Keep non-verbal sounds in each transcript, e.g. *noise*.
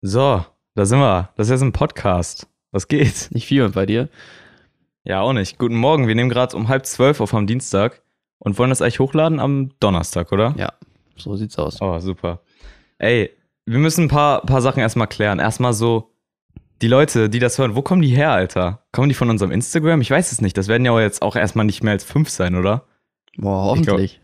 So, da sind wir. Das ist jetzt ein Podcast. Was geht? Nicht viel und bei dir? Ja, auch nicht. Guten Morgen. Wir nehmen gerade um halb zwölf auf am Dienstag und wollen das eigentlich hochladen am Donnerstag, oder? Ja, so sieht's aus. Oh, super. Ey, wir müssen ein paar, paar Sachen erstmal klären. Erstmal so, die Leute, die das hören, wo kommen die her, Alter? Kommen die von unserem Instagram? Ich weiß es nicht. Das werden ja jetzt auch erstmal nicht mehr als fünf sein, oder? Boah, hoffentlich.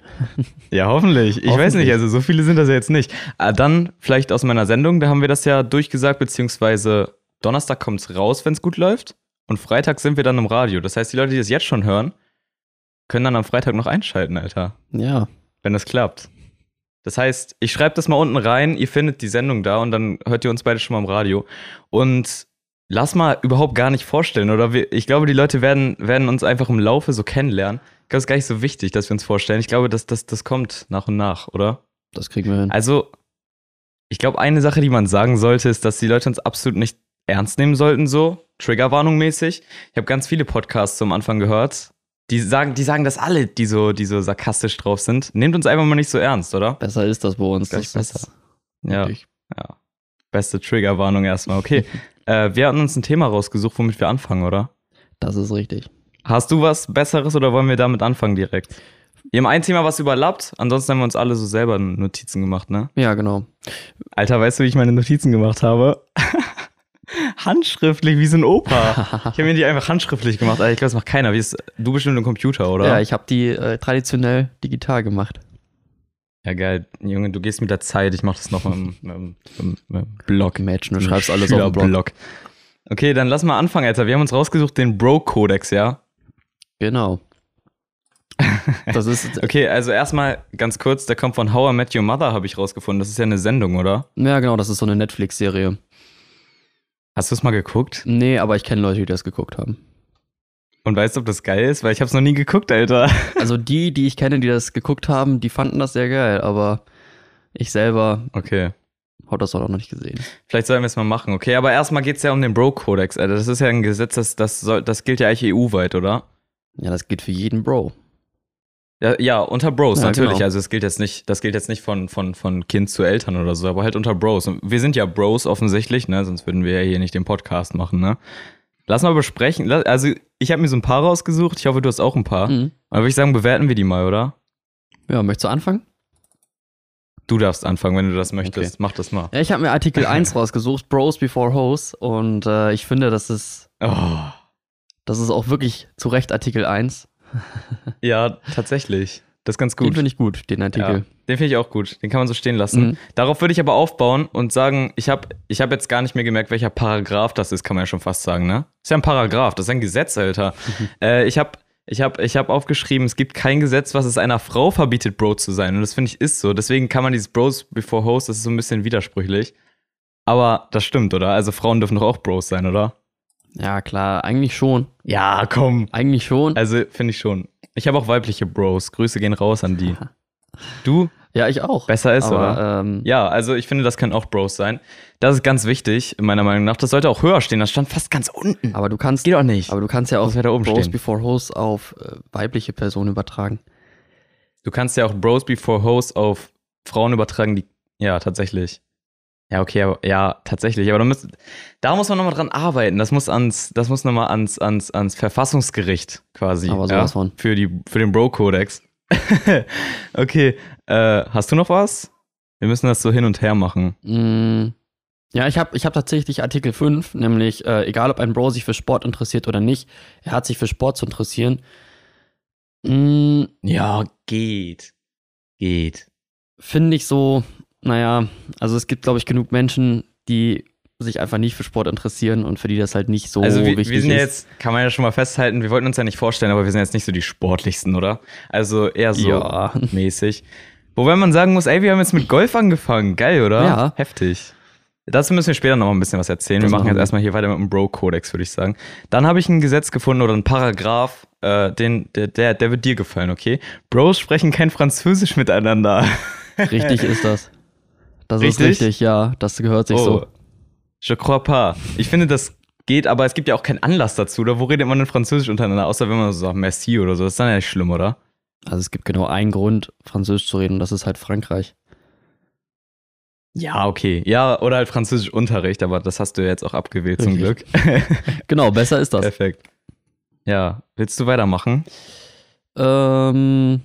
Ja, hoffentlich. Ich weiß Hoffentlich. nicht, also so viele sind das ja jetzt nicht. Ah, dann vielleicht aus meiner Sendung, da haben wir das ja durchgesagt, beziehungsweise Donnerstag kommt's raus, wenn's gut läuft. Und Freitag sind wir dann im Radio. Das heißt, die Leute, die das jetzt schon hören, können dann am Freitag noch einschalten, Alter. Ja, Wenn das klappt. Das heißt, ich schreibe das mal unten rein, ihr findet die Sendung da und dann hört ihr uns beide schon mal im Radio. Und lass mal überhaupt gar nicht vorstellen, oder? Wir, ich glaube, die Leute werden, werden uns einfach im Laufe so kennenlernen. Ich glaube, es ist gar nicht so wichtig, dass wir uns vorstellen. Ich glaube, das, das, das kommt nach und nach, oder? das kriegen wir hin. Also, ich glaube, eine Sache, die man sagen sollte, ist, dass die Leute uns absolut nicht ernst nehmen sollten, so Triggerwarnung mäßig. Ich habe ganz viele Podcasts am Anfang gehört. Die sagen, die sagen das alle, die so, die so sarkastisch drauf sind. Nehmt uns einfach mal nicht so ernst, oder? Besser ist das bei uns. Das besser. ist Ja, wirklich- ja. Beste Triggerwarnung erstmal. Okay. *laughs* äh, wir hatten uns ein Thema rausgesucht, womit wir anfangen, oder? Das ist richtig. Hast du was Besseres oder wollen wir damit anfangen direkt? Wir haben ein Thema, was überlappt. Ansonsten haben wir uns alle so selber Notizen gemacht, ne? Ja, genau. Alter, weißt du, wie ich meine Notizen gemacht habe? *laughs* handschriftlich, wie so ein Opa. *laughs* Ich habe mir die einfach handschriftlich gemacht. Alter, ich glaube, das macht keiner. Wie ist, du bestimmt im Computer, oder? Ja, ich habe die äh, traditionell digital gemacht. Ja, geil. Junge, du gehst mit der Zeit. Ich mache das noch im, im, im, im Blog. Mädchen, du schreibst alles auf den Blog. Schülerblog. Okay, dann lass mal anfangen, Alter. Wir haben uns rausgesucht den Bro-Kodex, ja? Genau. *laughs* Das ist, Okay, also erstmal ganz kurz, der kommt von How I Met Your Mother, habe ich rausgefunden. Das ist ja eine Sendung, oder? ja genau, das ist so eine Netflix-Serie. Hast du es mal geguckt? Nee, aber ich kenne Leute, die das geguckt haben. Und weißt du, ob das geil ist? Weil ich habe es noch nie geguckt, Alter. *laughs* Also die, die ich kenne, die das geguckt haben, die fanden das sehr geil, aber ich selber Okay. habe das auch noch nicht gesehen. Vielleicht sollen wir es mal machen, okay? Aber erstmal geht es ja um den Bro-Kodex, Alter. Das ist ja ein Gesetz, das, das, soll, das gilt ja eigentlich EU-weit, oder? Ja, das geht für jeden Bro. Ja, ja unter Bros, Ja, natürlich. genau. Also es gilt jetzt nicht, das gilt jetzt nicht von, von, von Kind zu Eltern oder so, aber halt unter Bros. Und wir sind ja Bros offensichtlich, ne? Sonst würden wir ja hier nicht den Podcast machen, ne? Lass mal besprechen. Also, ich habe mir so ein paar rausgesucht. Ich hoffe, du hast auch ein paar. Mhm. Aber würde ich sagen, bewerten wir die mal, oder? Ja, möchtest du anfangen? Du darfst anfangen, wenn du das möchtest. Okay. Mach das mal. Ja, ich habe mir Artikel *laughs* 1 rausgesucht, Bros Before Hoes. Und äh, ich finde, das ist, Oh. das ist auch wirklich zu Recht Artikel 1. Ja, tatsächlich. Das ist ganz Den gut. finde ich gut, den Ja, Artikel. Den finde ich auch gut. Den kann man so stehen lassen. Mhm. Darauf würde ich aber aufbauen und sagen, ich habe ich hab jetzt gar nicht mehr gemerkt, welcher Paragraph das ist, kann man ja schon fast sagen, ne? Ist ja ein Paragraph, das ist ein Gesetz, Alter. *laughs* äh, ich habe ich hab, ich hab aufgeschrieben, es gibt kein Gesetz, was es einer Frau verbietet, Bro zu sein. Und das finde ich ist so. Deswegen kann man dieses Bros before Host, das ist so ein bisschen widersprüchlich. Aber das stimmt, oder? Also Frauen dürfen doch auch Bros sein, oder? Ja, klar, eigentlich schon. Ja, komm. Eigentlich schon. Also finde ich schon. Ich habe auch weibliche Bros. Grüße gehen raus an die. *laughs* Du? ja, ich auch. Besser ist, oder? Aber, ähm, Ja, also ich finde, das können auch Bros sein. Das ist ganz wichtig, meiner Meinung nach. Das sollte auch höher stehen. Das stand fast ganz unten. aber du kannst, Geht auch nicht. aber du kannst ja auch ja da oben Bros stehen. Before Hoes auf äh, weibliche Personen übertragen. Du kannst ja auch Bros before Hoes auf Frauen übertragen, die. Ja, tatsächlich. Ja, okay, aber, ja, tatsächlich. Aber da, müsst, da muss man nochmal dran arbeiten. Das muss ans, das muss nochmal ans, ans, ans Verfassungsgericht quasi. Aber ja, sowas von. Für, die, für den Bro-Kodex. *laughs* okay, äh, hast du noch was? Wir müssen das so hin und her machen. Mm, Ja, ich habe ich hab tatsächlich Artikel 5, nämlich äh, egal ob ein Bro sich für Sport interessiert oder nicht, er hat sich für Sport zu interessieren. Mm, Ja, geht. Geht. Finde ich so, naja, also es gibt, glaube ich, genug Menschen, die sich einfach nicht für Sport interessieren und für die das halt nicht so also wir, wichtig wir sind ja ist. jetzt, kann man ja schon mal festhalten, wir wollten uns ja nicht vorstellen, aber wir sind jetzt nicht so die sportlichsten, oder? Also eher so Ja. *laughs* mäßig. Wobei man sagen muss, ey, wir haben jetzt mit Golf angefangen. Geil, oder? Ja. Heftig. Dazu müssen wir später noch mal ein bisschen was erzählen. Das wir machen jetzt erstmal hier weiter mit dem Bro-Kodex, würde ich sagen. Dann habe ich ein Gesetz gefunden oder einen Paragraph, äh, den, der, der, der wird dir gefallen, okay? Bros sprechen kein Französisch miteinander. Richtig *laughs* ist das. Das Richtig? ist richtig, ja. Das gehört sich Oh. so. Je crois pas. Ich finde, das geht, aber es gibt ja auch keinen Anlass dazu. Oder wo redet man denn Französisch untereinander? Außer wenn man so sagt Merci oder so. Das ist dann ja nicht schlimm, oder? Also es gibt genau einen Grund, Französisch zu reden, und das ist halt Frankreich. Ja, okay. Ja, oder halt Französischunterricht, aber das hast du ja jetzt auch abgewählt zum Glück. *laughs* Genau, besser ist das. Perfekt. Ja, willst du weitermachen? Ähm.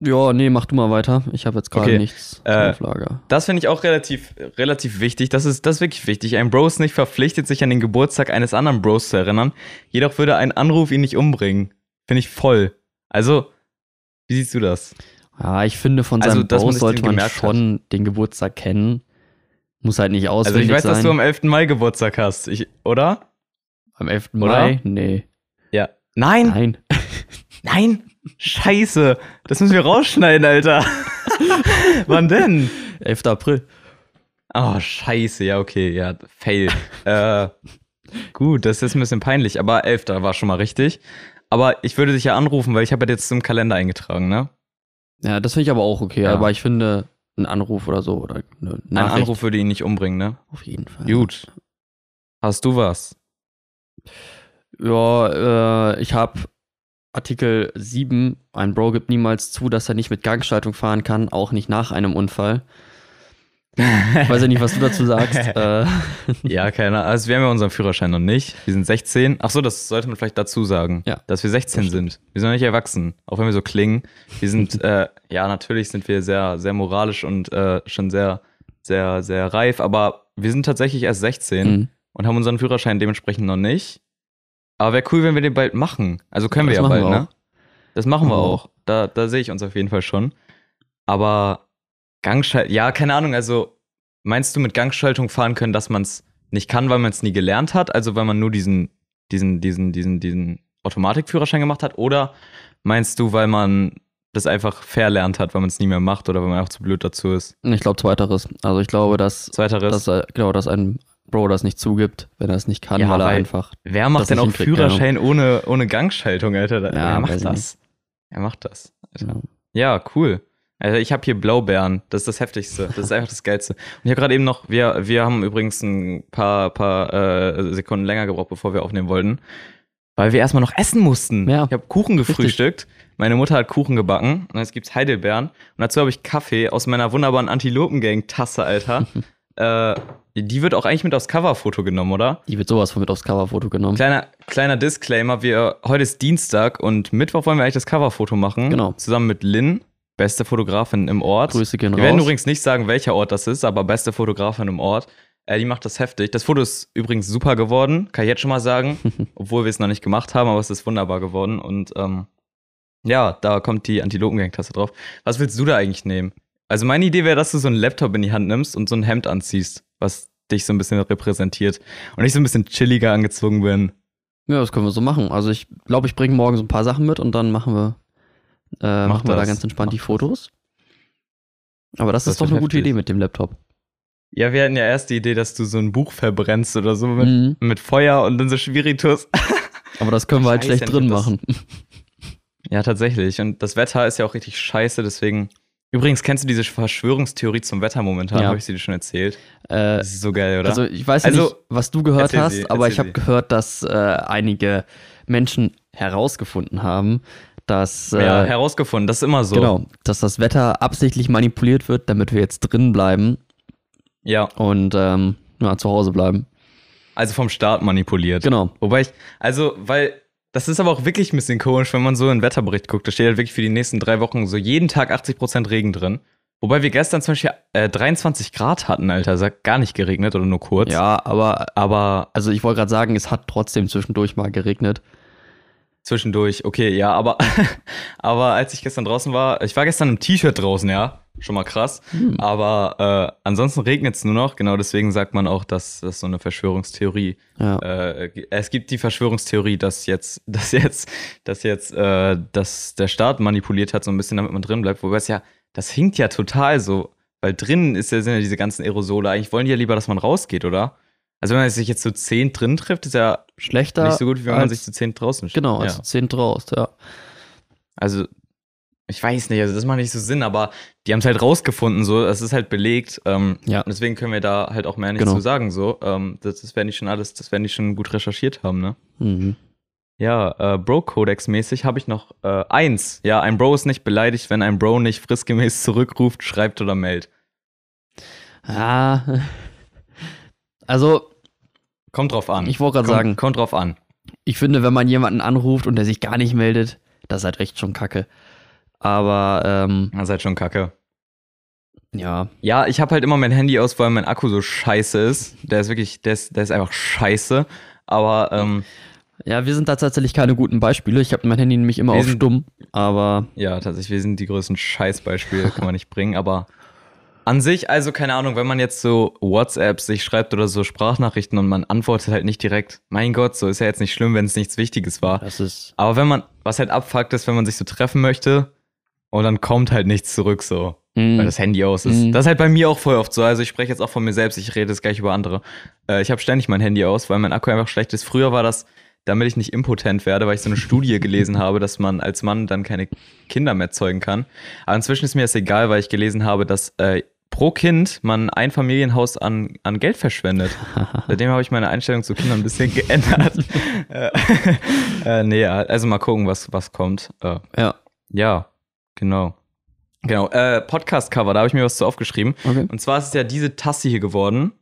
Ja, nee, mach du mal weiter. Ich habe jetzt gerade Okay, nichts äh, auf Lager. Das finde ich auch relativ, relativ wichtig. Das ist, das ist wirklich wichtig. Ein Bro ist nicht verpflichtet, sich an den Geburtstag eines anderen Bros zu erinnern. Jedoch würde ein Anruf ihn nicht umbringen. Finde ich voll. Also, wie siehst du das? Ja, ich finde, von Also, seinem man Bros sollte man schon den Geburtstag kennen. Muss halt nicht Also, auswendig ich weiß, sein. dass du am 11. Mai Geburtstag hast, ich, oder? Am 11. Oder? Mai? Nee. Ja. Nein, Nein. nein. Scheiße. Das müssen wir rausschneiden, Alter. *laughs* Wann denn? 11. April. Oh, scheiße. Ja, okay. Ja, fail. äh, gut, das ist ein bisschen peinlich, aber 11. war schon mal richtig. Aber ich würde dich ja anrufen, weil ich habe jetzt im Kalender eingetragen, ne? Ja, das finde ich aber auch okay. Ja. Aber ich finde, ein Anruf oder so oder eine Ein Nachricht Anruf würde ihn nicht umbringen, ne? auf jeden Fall. Gut. Hast du was? Ja, äh, ich habe Artikel 7. Ein Bro gibt niemals zu, dass er nicht mit Gangschaltung fahren kann, auch nicht nach einem Unfall. Ich weiß ja nicht, was du dazu sagst. *laughs* äh, Ja, keine Ahnung. Also wir haben ja unseren Führerschein noch nicht. Wir sind 16. Ach so, das sollte man vielleicht dazu sagen. Ja. Dass wir 16 Das stimmt. sind. Wir sind noch nicht erwachsen. Auch wenn wir so klingen. Wir sind, *laughs* äh, ja, natürlich sind wir sehr, sehr moralisch und äh, schon sehr, sehr, sehr reif. Aber wir sind tatsächlich erst 16 mhm. und haben unseren Führerschein dementsprechend noch nicht. Aber wäre cool, wenn wir den bald machen. Also können wir das ja bald, wir ne? Das machen wir Mhm. auch. Da, da sehe ich uns auf jeden Fall schon. Aber Gangschaltung, ja, keine Ahnung, also meinst du mit Gangschaltung fahren können, dass man es nicht kann, weil man es nie gelernt hat? Also weil man nur diesen, diesen, diesen, diesen, diesen Automatikführerschein gemacht hat? Oder meinst du, weil man das einfach verlernt hat, weil man es nie mehr macht oder weil man auch zu blöd dazu ist? Ich glaube, zweiteres. Also ich glaube, dass, Zweiteres. dass, er- genau, dass ein Bro das nicht zugibt, wenn er es nicht kann, Ja, weil er einfach. Wer macht denn auch Führerschein ohne, ohne Gangschaltung, Alter? Ja, weiß macht das? Wer macht das? Alter. Ja. Ja, cool. Also ich habe hier Blaubeeren. Das ist das Heftigste. Das ist einfach das Geilste. Und ich habe gerade eben noch, wir, wir haben übrigens ein paar, paar äh, Sekunden länger gebraucht, bevor wir aufnehmen wollten. Weil wir erstmal noch essen mussten. Ja. Ich habe Kuchen gefrühstückt. Meine Mutter hat Kuchen gebacken. Und jetzt gibt's Heidelbeeren. Und dazu habe ich Kaffee aus meiner wunderbaren Antilopengang-Tasse, Alter. *laughs* äh, die wird auch eigentlich mit aufs Coverfoto genommen, oder? Die wird sowas von mit aufs Coverfoto genommen. Kleiner, kleiner Disclaimer, wir, heute ist Dienstag und Mittwoch wollen wir eigentlich das Coverfoto machen. Genau. Zusammen mit Lynn, beste Fotografin im Ort. Grüße gehen Wir werden raus. übrigens nicht sagen, welcher Ort das ist, aber beste Fotografin im Ort. Äh, die macht das heftig. Das Foto ist übrigens super geworden, kann ich jetzt schon mal sagen. *laughs* obwohl wir es noch nicht gemacht haben, aber es ist wunderbar geworden. Und ähm, ja, da kommt die Antilopengang-Tasse drauf. Was willst du da eigentlich nehmen? Also meine Idee wäre, dass du so einen Laptop in die Hand nimmst und so ein Hemd anziehst, was dich so ein bisschen repräsentiert. Und ich so ein bisschen chilliger angezogen bin. Ja, das können wir so machen. Also ich glaube, ich bringe morgen so ein paar Sachen mit und dann machen wir, äh, machen wir da ganz entspannt Mach die. Fotos. Aber das, Das ist doch eine gute heftig. Idee mit dem Laptop. Ja, wir hatten ja erst die Idee, dass du so ein Buch verbrennst oder so mit, Mhm. mit Feuer und dann so Spiritus. *laughs* Aber das können wir halt schlecht drin machen. Ja, tatsächlich. Und das Wetter ist ja auch richtig scheiße, deswegen. Übrigens, kennst du diese Verschwörungstheorie zum Wetter momentan? Ja. Habe ich sie dir schon erzählt? Äh, Das ist so geil, oder? also ich weiß Also, nicht, was du gehört hast, sie, aber ich habe gehört, dass äh, einige Menschen herausgefunden haben, dass äh, ja, herausgefunden, das ist immer so. genau, dass das Wetter absichtlich manipuliert wird, damit wir jetzt drin bleiben Ja, und ähm, ja, zu Hause bleiben. also vom Staat manipuliert. Genau. Wobei ich, also, weil, das ist aber auch wirklich ein bisschen komisch, wenn man so einen Wetterbericht guckt. Da steht halt wirklich für die nächsten drei Wochen so jeden Tag 80% Regen drin. Wobei wir gestern zum Beispiel äh, 23 Grad hatten, Alter. Es hat gar nicht geregnet oder nur kurz. Ja, aber Aber also ich wollte gerade sagen, es hat trotzdem zwischendurch mal geregnet. Zwischendurch, okay, ja, aber, *laughs* aber als ich gestern draußen war, ich war gestern im T-Shirt draußen, ja. Schon mal krass. Hm. Aber äh, ansonsten regnet es nur noch. Genau deswegen sagt man auch, dass das so eine Verschwörungstheorie Ja. Äh, es gibt die Verschwörungstheorie, dass jetzt, *laughs* dass jetzt, dass jetzt, äh, dass der Staat manipuliert hat, so ein bisschen, damit man drin bleibt. Wobei es ja, das hinkt ja total so, weil drinnen ist ja, sind ja diese ganzen Aerosole. Eigentlich wollen die ja lieber, dass man rausgeht, oder? Also wenn man sich jetzt zu zehn drin trifft, ist ja Schlechter. nicht so gut, wie wenn man sich zu zehn draußen Genau, ja. also 10 draus, ja. Also, ich weiß nicht, also das macht nicht so Sinn, aber die haben es halt rausgefunden, so, es ist halt belegt. Ähm, Ja. und deswegen können wir da halt auch mehr nichts Genau. zu sagen, so. Ähm, das, das werden die schon alles, das werden die schon gut recherchiert haben, ne? Mhm. Ja, äh, Bro-Codex-mäßig habe ich noch äh, eins. Ja, ein Bro ist nicht beleidigt, wenn ein Bro nicht fristgemäß zurückruft, schreibt oder meldet. Ja. *laughs* Also, Kommt drauf an. ich wollte gerade sagen, Kommt drauf an. ich finde, wenn man jemanden anruft und der sich gar nicht meldet, das ist halt echt schon kacke. Aber, ähm, Ihr seid schon kacke. ja. Ja, ich habe halt immer mein Handy aus, weil mein Akku so scheiße ist. Der ist wirklich, der ist, der ist einfach scheiße. Aber ähm, Ja, wir sind da tatsächlich keine guten Beispiele. Ich habe mein Handy nämlich immer auf sind- stumm, aber ja, tatsächlich, wir sind die größten Scheißbeispiele, kann man nicht bringen. Aber an sich, also keine Ahnung, wenn man jetzt so WhatsApps sich schreibt oder so Sprachnachrichten und man antwortet halt nicht direkt, mein Gott, so ist ja jetzt nicht schlimm, wenn es nichts Wichtiges war. das ist. Aber wenn man, was halt abfuckt ist, wenn man sich so treffen möchte und dann kommt halt nichts zurück so. Mm, weil das Handy aus ist. Mhm. Das ist halt bei mir auch voll oft so. Also ich spreche jetzt auch von mir selbst, ich rede jetzt gleich über andere. Äh, ich habe ständig mein Handy aus, weil mein Akku einfach schlecht ist. Früher war das, damit ich nicht impotent werde, weil ich so eine Studie *laughs* gelesen habe, dass man als Mann dann keine Kinder mehr zeugen kann. Aber inzwischen ist mir das egal, weil ich gelesen habe, dass äh, pro Kind man ein Familienhaus an, an Geld verschwendet. *laughs* Seitdem habe ich meine Einstellung zu Kindern ein bisschen *laughs* geändert. äh, *laughs* äh, nee, also mal gucken, was, was kommt. Äh, ja, ja, genau. Genau, äh, Podcast-Cover, da habe ich mir was zu aufgeschrieben. okay. Und zwar ist es ja diese Tasse hier geworden,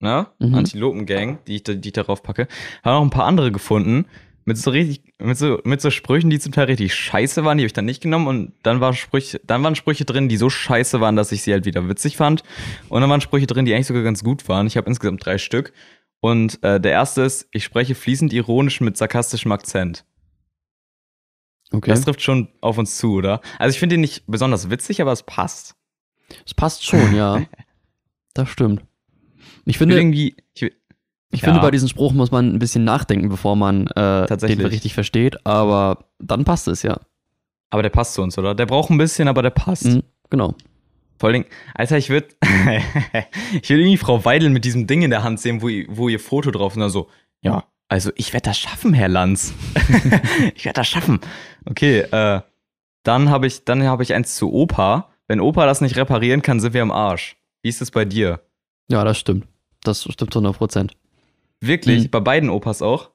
ne? Mhm. Antilopen-Gang, die ich, da- die ich darauf packe. Habe noch ein paar andere gefunden, mit so richtig, mit so, mit so Sprüchen, die zum Teil richtig scheiße waren, die habe ich dann nicht genommen. Und dann, war Sprüche, dann waren Sprüche drin, die so scheiße waren, dass ich sie halt wieder witzig fand. Und dann waren Sprüche drin, die eigentlich sogar ganz gut waren. Ich habe insgesamt drei Stück. Und äh, der erste ist, ich spreche fließend ironisch mit sarkastischem Akzent. okay. Das trifft schon auf uns zu, oder? Also ich finde ihn nicht besonders witzig, aber es passt. Das passt schon, ja. *laughs* Das stimmt. Ich Ich finde, irgendwie, ich ich ja. finde, bei diesem Spruch muss man ein bisschen nachdenken, bevor man äh, Tatsächlich. den richtig versteht, aber dann passt es, ja. aber der passt zu uns, oder? Der braucht ein bisschen, aber der passt. Mhm, genau. Vor allen Dingen, Alter, ich würde, *laughs* ich will irgendwie Frau Weidel mit diesem Ding in der Hand sehen, wo, ihr- wo ihr Foto drauf ist und dann so, ja, also ich werde das schaffen, Herr Lanz. *laughs* ich werde das schaffen. Okay, äh, dann habe ich, dann habe ich eins zu Opa. Wenn Opa das nicht reparieren kann, sind wir am Arsch. Wie ist es bei dir? Ja, das stimmt. Das stimmt zu 100 Prozent. Wirklich? Mhm. Bei beiden Opas auch?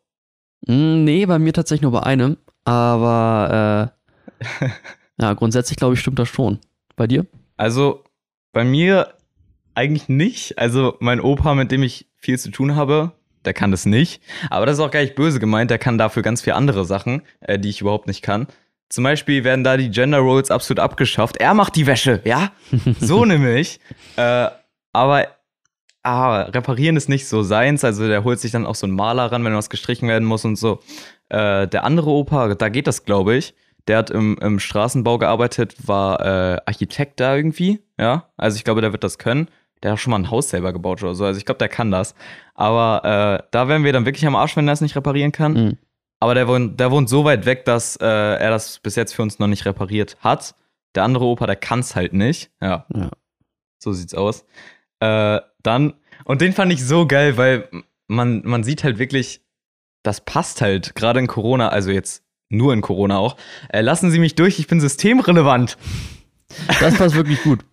Mm, Nee, bei mir tatsächlich nur bei einem, aber äh, *laughs* ja, grundsätzlich glaube ich, stimmt das schon. Bei dir? Also bei mir eigentlich nicht. Also mein Opa, mit dem ich viel zu tun habe, der kann das nicht. Aber das ist auch gar nicht böse gemeint. Der kann dafür ganz viele andere Sachen, äh, die ich überhaupt nicht kann. Zum Beispiel werden da die Gender Roles absolut abgeschafft. Er macht die Wäsche, ja? *laughs* So nämlich. Äh, aber ah, reparieren ist nicht so seins. Also der holt sich dann auch so einen Maler ran, wenn was gestrichen werden muss und so. Äh, der andere Opa, da geht das, glaube ich. Der hat im, im Straßenbau gearbeitet, war äh, Architekt da irgendwie. Ja, also ich glaube, der wird das können. Der hat schon mal ein Haus selber gebaut oder so. Also ich glaube, der kann das. Aber äh, da wären wir dann wirklich am Arsch, wenn er es nicht reparieren kann. Mhm. Aber der wohnt, der wohnt so weit weg, dass äh, er das bis jetzt für uns noch nicht repariert hat. Der andere Opa, der kann es halt nicht. Ja, Ja. so sieht's aus. Äh, dann, und den fand ich so geil, weil man, man sieht halt wirklich, das passt halt, gerade in Corona, also jetzt nur in Corona auch. Äh, lassen Sie mich durch, ich bin systemrelevant. Das passt wirklich gut.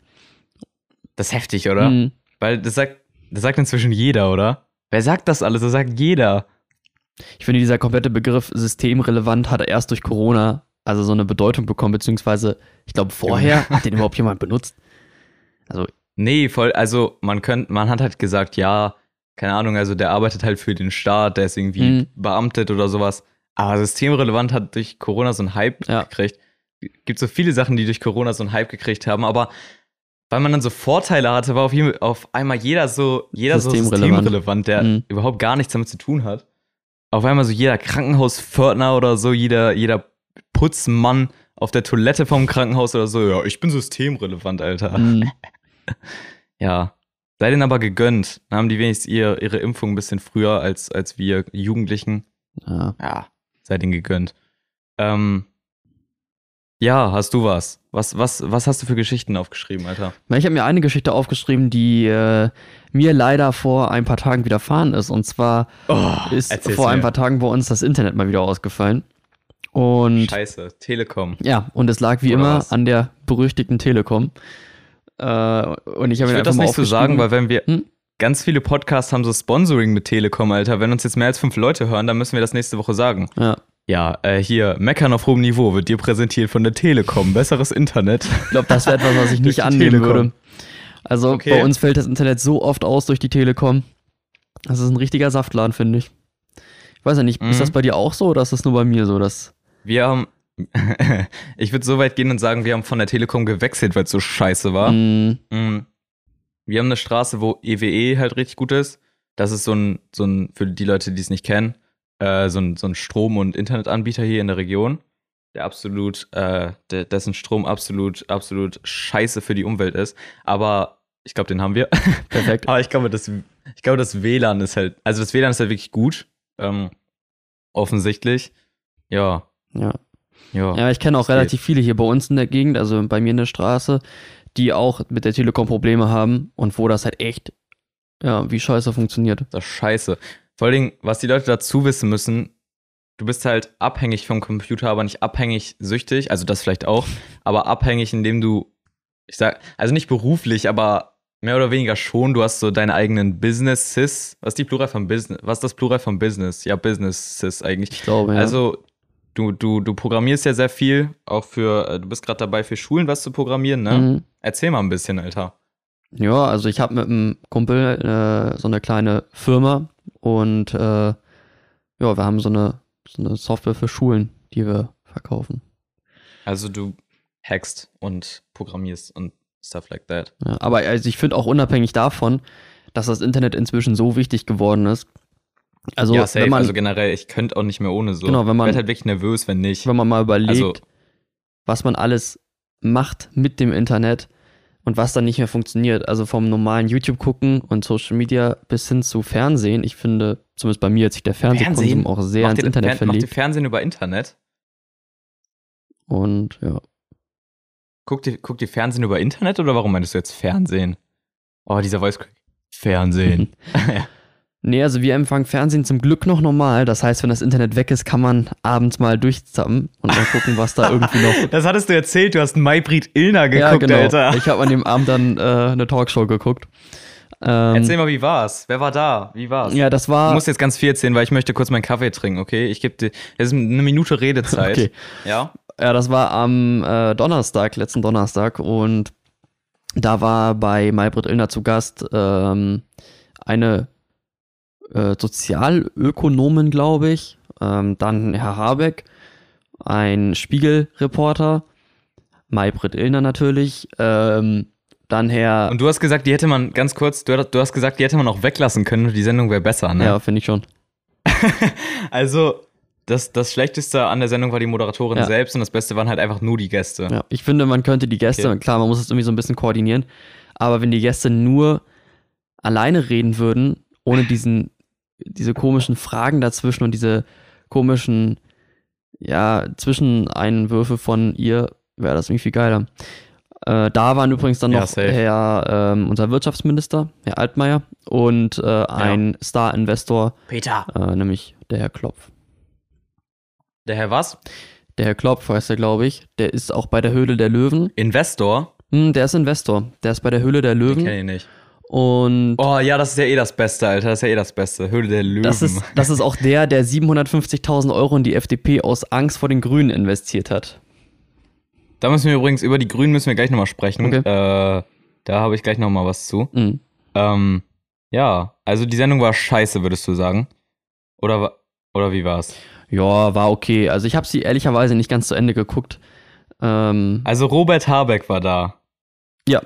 Das ist heftig, oder? Mhm. Weil das sagt, das sagt inzwischen jeder, oder? Wer sagt das alles? Das sagt jeder. Ich finde, dieser komplette Begriff systemrelevant hat erst durch Corona also so eine Bedeutung bekommen, beziehungsweise ich glaube vorher hat den überhaupt jemand benutzt. Also Nee, voll, also man könnte, man hat halt gesagt, ja, keine Ahnung, also der arbeitet halt für den Staat, der ist irgendwie Mhm. beamtet oder sowas. Aber systemrelevant hat durch Corona so einen Hype Ja. gekriegt. Gibt so viele Sachen, die durch Corona so einen Hype gekriegt haben, aber weil man dann so Vorteile hatte, war auf, jeden, auf einmal jeder so, jeder so Systemrelevant. systemrelevant, der Mhm. überhaupt gar nichts damit zu tun hat. Auf einmal so jeder Krankenhauspförtner oder so, jeder, jeder Putzmann auf der Toilette vom Krankenhaus oder so, ja, ich bin systemrelevant, Alter. mh, *laughs* *laughs* Ja. Sei denen aber gegönnt. Dann haben die wenigstens ihr, ihre Impfung ein bisschen früher als, als wir Jugendlichen. ja. Ja, sei denen gegönnt. Ähm, ja, hast du was? Was, was, was hast du für Geschichten aufgeschrieben, Alter? Na, Ich habe mir eine Geschichte aufgeschrieben, die äh, mir leider vor ein paar Tagen widerfahren ist. Und zwar Oh, ist vor ein mir. paar Tagen bei uns das Internet mal wieder ausgefallen. Und Scheiße, Telekom. ja, und es lag wie Oder immer was? an der berüchtigten Telekom. Äh, und ich Ich würde das nicht so sagen, weil wenn wir. Hm? Ganz viele Podcasts haben so Sponsoring mit Telekom, Alter. Wenn uns jetzt mehr als fünf Leute hören, dann müssen wir das nächste Woche sagen. Ja, Ja, äh, hier, Meckern auf hohem Niveau wird dir präsentiert von der Telekom. Besseres Internet. Ich glaube, das wäre etwas, was ich *laughs* nicht annehmen Telekom. würde. Also Okay. bei uns fällt das Internet so oft aus durch die Telekom. Das ist ein richtiger Saftladen, finde ich. Ich weiß ja nicht, ist Mhm. das bei dir auch so oder ist das nur bei mir so? Dass, Wir haben, *laughs* ich würde so weit gehen und sagen, wir haben von der Telekom gewechselt, weil es so scheiße war. Mm, Mm. Wir haben eine Straße, wo EWE halt richtig gut ist. Das ist so ein, so ein für die Leute, die es nicht kennen, äh, so, ein, so ein Strom- und Internetanbieter hier in der Region, der absolut, äh, der, dessen Strom absolut, absolut scheiße für die Umwelt ist. Aber ich glaube, den haben wir. *laughs* perfekt. Aber ich glaube, das, ich glaube, das WLAN ist halt, also das WLAN ist halt wirklich gut. Ähm, offensichtlich. Ja, Ja. Ja. ja, ich kenne auch relativ viele hier bei uns in der Gegend, also bei mir in der Straße, die auch mit der Telekom Probleme haben und wo das halt echt, ja, wie scheiße funktioniert. Das ist scheiße. Vor allen Dingen, was die Leute dazu wissen müssen, du bist halt abhängig vom Computer, aber nicht abhängig süchtig, also das vielleicht auch, *laughs* aber abhängig, indem du, ich sag, also nicht beruflich, aber mehr oder weniger schon, du hast so deine eigenen Businesses. Was ist die Plural von Business? Was ist das Plural von Business? Ja, Businesses eigentlich. Ich glaube, ja. Also, du, du, du programmierst ja sehr viel, auch für, äh, du bist gerade dabei, für Schulen was zu programmieren, ne? Mhm. Erzähl mal ein bisschen, Alter. Ja, also ich habe mit einem Kumpel äh, so eine kleine Firma und äh, ja, wir haben so eine, so eine Software für Schulen, die wir verkaufen. Also, du hackst und programmierst und stuff like that. Ja, aber also ich finde auch unabhängig davon, dass das Internet inzwischen so wichtig geworden ist. Also ja, safe. wenn man, also generell, ich könnte auch nicht mehr ohne so. Genau, wenn man- ich werd halt wirklich nervös, wenn nicht. wenn man mal überlegt, Also, was man alles macht mit dem Internet und was dann nicht mehr funktioniert. Also vom normalen YouTube gucken und Social Media bis hin zu Fernsehen. Ich finde, zumindest bei mir hat sich der Fernsehkonsum Fernsehen? auch sehr macht ins Internet Fern- Macht ihr verlegt. Fernsehen über Internet? Und ja. Guckt ihr, guckt ihr Fernsehen über Internet oder warum meinst du jetzt Fernsehen? Oh, dieser Voice. Fernsehen. *laughs* Nee, also wir empfangen Fernsehen zum Glück noch normal. Das heißt, wenn das Internet weg ist, kann man abends mal durchzappen und mal gucken, was da *laughs* irgendwie noch. das hattest du erzählt, du hast Maybrit Illner geguckt, ja, genau. Alter. Ich habe an dem Abend dann äh, eine Talkshow geguckt. Ähm, Erzähl mal, wie war's? Wer war da? Wie war's? Ja, das Du war. musst jetzt ganz viel erzählen, weil ich möchte kurz meinen Kaffee trinken, okay? Ich gebe dir, es ist eine Minute Redezeit. *laughs* Okay. Ja? Ja, das war am äh, Donnerstag, letzten Donnerstag. Und da war bei Maybrit Illner zu Gast ähm, eine äh, Sozialökonomin, glaube ich. Ähm, dann Herr Habeck, ein Spiegelreporter, Maybrit Illner natürlich. Ähm, dann Herr. Und du hast gesagt, die hätte man, ganz kurz, du, du hast gesagt, die hätte man auch weglassen können, die Sendung wäre besser, ne? Ja, finde ich schon. *laughs* Also, das, das Schlechteste an der Sendung war die Moderatorin Ja. selbst und das Beste waren halt einfach nur die Gäste. Ja, ich finde, man könnte die Gäste, Okay. klar, man muss es irgendwie so ein bisschen koordinieren, aber wenn die Gäste nur alleine reden würden, ohne diesen, diese komischen Fragen dazwischen und diese komischen, ja, Zwischeneinwürfe von ihr, wäre das irgendwie viel geiler. Äh, da waren übrigens dann Ja, noch safe. Herr, ähm, unser Wirtschaftsminister, Herr Altmaier, und äh, ein Star-Investor, Peter. äh, nämlich der Herr Klopf. Der Herr was? Der Herr Klopf heißt er, glaube ich. Der ist auch bei der Höhle der Löwen. Investor? Hm, der ist Investor. Der ist bei der Höhle der Ich Löwen. kenne ihn nicht. Und Oh ja, das ist ja eh das Beste, Alter. Das ist ja eh das Beste. Höhle der Löwen. das, ist, das ist auch der, der 750.000 Euro in die FDP aus Angst vor den Grünen investiert hat. da müssen wir übrigens, über die Grünen müssen wir gleich nochmal sprechen. Okay. Äh, da habe ich gleich nochmal was zu. Mhm. Ähm, ja, also die Sendung war scheiße, würdest du sagen? Oder, oder wie war's? Ja, war okay. Also ich habe sie ehrlicherweise nicht ganz zu Ende geguckt. Ähm, Also Robert Habeck war da. ja,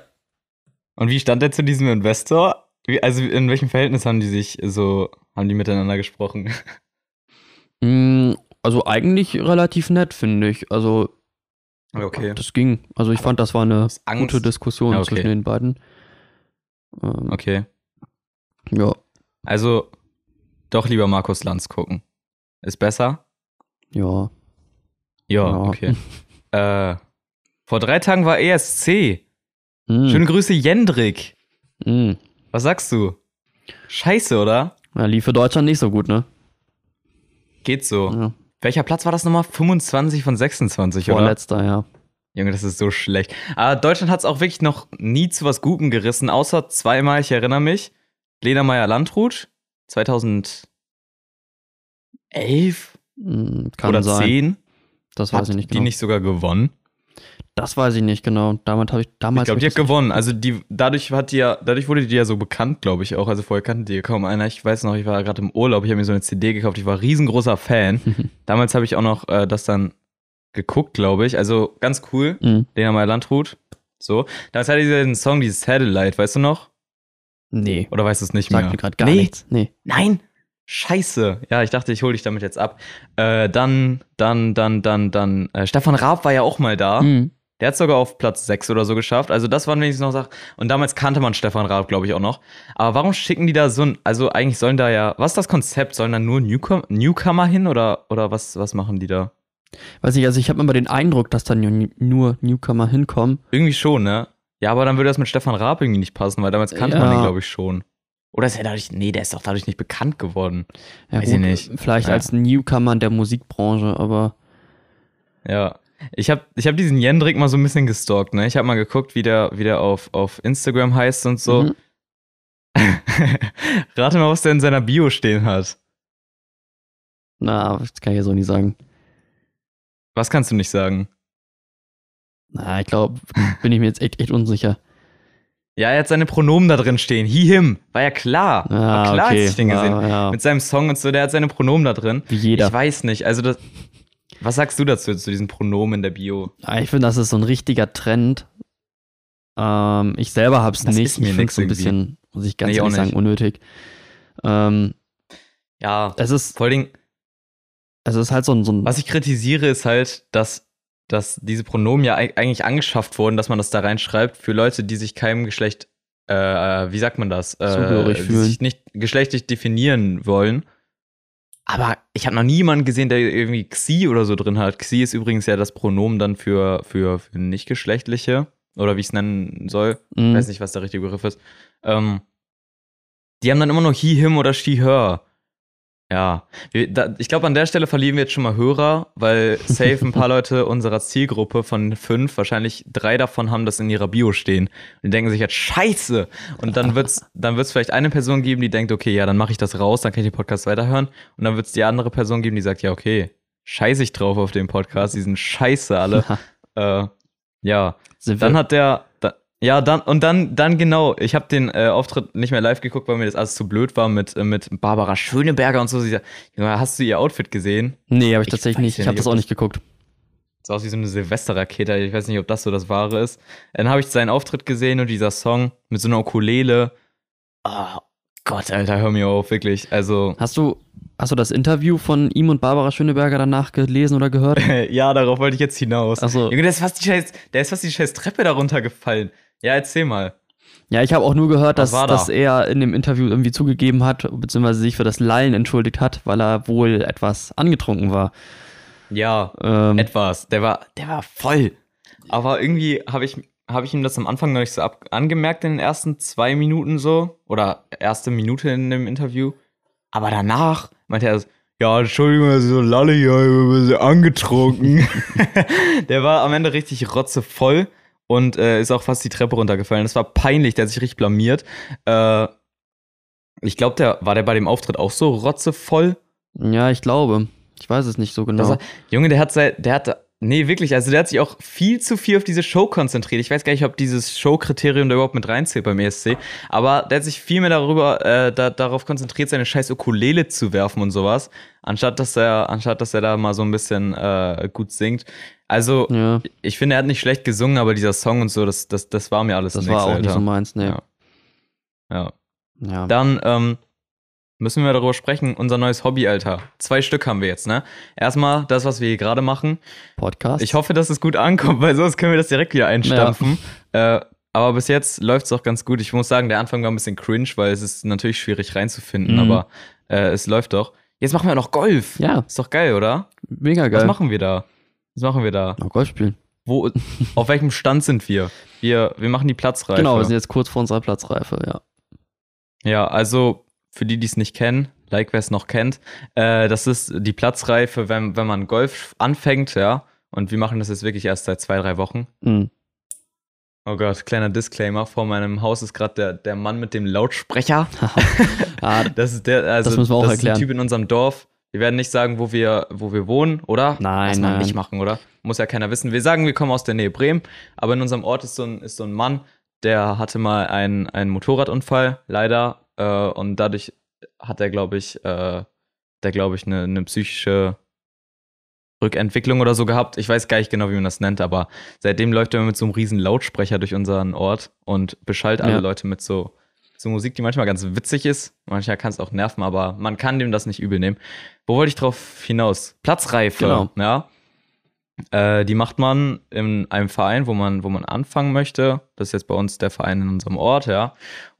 Und wie stand er zu diesem Investor? Wie, also in welchem Verhältnis haben die sich so, haben die miteinander gesprochen? *laughs* Mm, also eigentlich relativ nett, finde ich. Also Okay. das ging. Also ich fand, das war eine gute Diskussion Ja, okay. zwischen den beiden. Ähm, Okay. Ja, Also doch lieber Markus Lanz gucken. Ist besser? ja. Ja, Ja. okay. *laughs* äh, vor drei Tagen war ESC. Mm, Schöne Grüße, Jendrik. mm. Was sagst du? Scheiße, oder? Ja, lief für Deutschland nicht so gut, ne? Geht so. Ja. Welcher Platz war das nochmal? 25 von 26, oder? Vorletzter, ja. Junge, das ist so schlecht. Aber Deutschland hat es auch wirklich noch nie zu was Gutem gerissen, außer zweimal, ich erinnere mich. Lena Meyer-Landrut, 2011 Hm, Kann oder sein. 10? Das weiß ich nicht die genau. nicht sogar gewonnen? Das weiß ich nicht genau. Damals habe ich Ich damals. glaube, hab die hat gewonnen. Also die, dadurch hat die ja, dadurch wurde die ja so bekannt, glaube ich auch. Also vorher kannten die ja kaum einer. Ich weiß noch, ich war gerade im Urlaub, ich habe mir so eine CD gekauft, ich war riesengroßer Fan. *laughs* Damals habe ich auch noch äh, das dann geguckt, glaube ich. Also ganz cool. Mhm. Lena Meyer Landrut. So. Damals hatte sie diesen Song, dieses Satellite, weißt du noch? Nee. Oder weißt du es nicht Sagt mehr? mir gerade gar nee. nichts. Nee. Nein! Scheiße. Ja, ich dachte, ich hole dich damit jetzt ab. Äh, dann, dann, dann, dann, dann. Äh, Stefan Raab war ja auch mal da. Mhm. Der hat sogar auf Platz 6 oder so geschafft. Also das waren wenigstens noch Sachen. Und damals kannte man Stefan Raab, glaube ich, auch noch. Aber warum schicken die da so ein, also eigentlich sollen da ja, was ist das Konzept? Sollen da nur Newcomer, Newcomer hin oder, oder was, was machen die da? Weiß ich, also ich habe immer den Eindruck, dass da nur, nur Newcomer hinkommen. Irgendwie schon, ne? Ja, aber dann würde das mit Stefan Raab irgendwie nicht passen, weil damals kannte man Ja. den, glaube ich, schon. Oder ist er dadurch, nee, der ist doch dadurch nicht bekannt geworden. Ja, Weiß ich nicht. Vielleicht Ja. als Newcomer in der Musikbranche, aber Ja. Ich habe ich hab diesen Jendrik mal so ein bisschen gestalkt, ne? Ich habe mal geguckt, wie der, wie der auf, auf Instagram heißt und so. Mhm. *laughs* Rate mal, was der in seiner Bio stehen hat. na, das kann ich ja so nicht sagen. Was kannst du nicht sagen? Na, ich glaube, bin ich mir jetzt echt, echt unsicher. Ja, er hat seine Pronomen da drin stehen. He, him. War ja klar. Ah, War klar, okay. als ich den gesehen Ja, ja. Mit seinem Song und so, der hat seine Pronomen da drin. Wie jeder. Ich weiß nicht. Also, das, was sagst du dazu, zu diesen Pronomen in der Bio? Ah, Ich finde, das ist so ein richtiger Trend. Ähm, ich selber habe es Das nicht. ist mir ich finde es so ein bisschen, muss ich ganz Nee, ehrlich sagen, unnötig. Ähm, Ja, es ist, vor allen Dingen, es ist halt so ein, so ein was ich kritisiere, ist halt, dass, dass diese Pronomen ja eig- eigentlich angeschafft wurden, dass man das da reinschreibt für Leute, die sich keinem Geschlecht, äh, wie sagt man das? Äh, Zugehörig die fühlen. sich nicht geschlechtlich definieren wollen. Aber ich habe noch nie jemanden gesehen, der irgendwie Xi oder so drin hat. Xi ist übrigens ja das Pronomen dann für, für, für nicht-geschlechtliche. Oder wie ich es nennen soll. Ich Mhm. weiß nicht, was der richtige Begriff ist. Ähm, die haben dann immer noch he, him oder she, her. Ja, wir, da, ich glaube, an der Stelle verlieren wir jetzt schon mal Hörer, weil safe ein paar *laughs* Leute unserer Zielgruppe von fünf, wahrscheinlich drei davon haben das in ihrer Bio stehen. Und die denken sich jetzt, scheiße! Und dann wird's, dann wird's vielleicht eine Person geben, die denkt, okay, ja, dann mache ich das raus, dann kann ich den Podcast weiterhören. Und dann wird's die andere Person geben, die sagt, ja, okay, scheiße ich drauf auf den Podcast, die sind scheiße alle. *laughs* äh, ja, dann hat der, ja, dann, und dann, dann genau, ich habe den äh, Auftritt nicht mehr live geguckt, weil mir das alles zu blöd war mit, äh, mit Barbara Schöneberger und so. Sie hast du ihr Outfit gesehen? nee, habe ich ich tatsächlich nicht. Ich habe das auch nicht geguckt. Sah aus wie so eine Silvesterrakete. Ich weiß nicht, ob das so das Wahre ist. Dann habe ich seinen Auftritt gesehen und dieser Song mit so einer Ukulele. Oh Gott, Alter, hör mir auf, wirklich. Also, Hast du, hast du das Interview von ihm und Barbara Schöneberger danach gelesen oder gehört? *laughs* ja, darauf wollte ich jetzt hinaus. Also, Junge, der ist fast die scheiß, der ist fast die scheiß Treppe darunter gefallen. Ja, erzähl mal. ja, ich habe auch nur gehört, dass, da? dass er in dem Interview irgendwie zugegeben hat, beziehungsweise sich für das Lallen entschuldigt hat, weil er wohl etwas angetrunken war. Ja, Ähm, etwas. Der war, der war voll. Aber irgendwie habe ich, hab ich ihm das am Anfang noch nicht so ab angemerkt in den ersten zwei Minuten so. Oder erste Minute in dem Interview. Aber danach meinte er so, ja, Entschuldigung, also so lalle hier, ich bin ein bisschen angetrunken. *laughs* *laughs* der war am Ende richtig rotzevoll und äh, ist auch fast die Treppe runtergefallen. Das war peinlich, der hat sich richtig blamiert. Äh, ich glaube, der war der bei dem Auftritt auch so rotzevoll. ja, ich glaube. Ich weiß es nicht so genau. War, Junge, der hat der hat, nee, wirklich, also der hat sich auch viel zu viel auf diese Show konzentriert. Ich weiß gar nicht, ob dieses Show-Kriterium da überhaupt mit reinzählt beim ESC, aber der hat sich viel mehr darüber, äh, da, darauf konzentriert, seine scheiß Ukulele zu werfen und sowas, anstatt dass er, anstatt dass er da mal so ein bisschen äh, gut singt. Also, ja, ich finde, er hat nicht schlecht gesungen, aber dieser Song und so, das, das, das war mir alles das nix, war auch nicht Alter. so meins, ne. Ja. Ja. Ja. Dann ähm, müssen wir darüber sprechen, unser neues Hobby, Alter. Zwei Stück haben wir jetzt, ne? Erstmal das, was wir hier gerade machen. Podcast. Ich hoffe, dass es gut ankommt, weil sonst können wir das direkt wieder einstampfen. Äh, aber bis jetzt läuft es auch ganz gut. Ich muss sagen, der Anfang war ein bisschen cringe, weil es ist natürlich schwierig reinzufinden, Mhm. aber äh, es läuft doch. Jetzt machen wir noch Golf. ja, Ist doch geil, oder? mega Was geil. machen wir da? Was machen wir da? Noch Golf spielen. Wo, auf welchem Stand sind wir? Wir, wir machen die Platzreife. Genau, wir sind jetzt kurz vor unserer Platzreife, ja. Ja, also für die, die es nicht kennen, like wer es noch kennt, äh, das ist die Platzreife, wenn, wenn man Golf anfängt, ja. Und wir machen das jetzt wirklich erst seit zwei, drei Wochen. Mhm. Oh Gott, kleiner Disclaimer. Vor meinem Haus ist gerade der, der Mann mit dem Lautsprecher. *laughs* *laughs* ah, Das ist der, also Das müssen wir auch ist erklären. ein Typ in unserem Dorf. Wir werden nicht sagen, wo wir, wo wir wohnen, oder? Nein, mal nein. nicht machen, oder? Muss ja keiner wissen. Wir sagen, wir kommen aus der Nähe Bremen, aber in unserem Ort ist so ein, ist so ein Mann, der hatte mal einen, einen Motorradunfall, leider. Äh, und dadurch hat er, glaube ich, äh, der, glaube ich, eine, eine psychische Rückentwicklung oder so gehabt. Ich weiß gar nicht genau, wie man das nennt, aber seitdem läuft er mit so einem riesen Lautsprecher durch unseren Ort und beschallt alle Ja. Leute mit so, so Musik, die manchmal ganz witzig ist. Manchmal kann es auch nerven, aber man kann dem das nicht übel nehmen. Wo wollte ich drauf hinaus? Platzreife, Genau. ja. Äh, die macht man in einem Verein, wo man, wo man anfangen möchte. Das ist jetzt bei uns der Verein in unserem Ort, ja.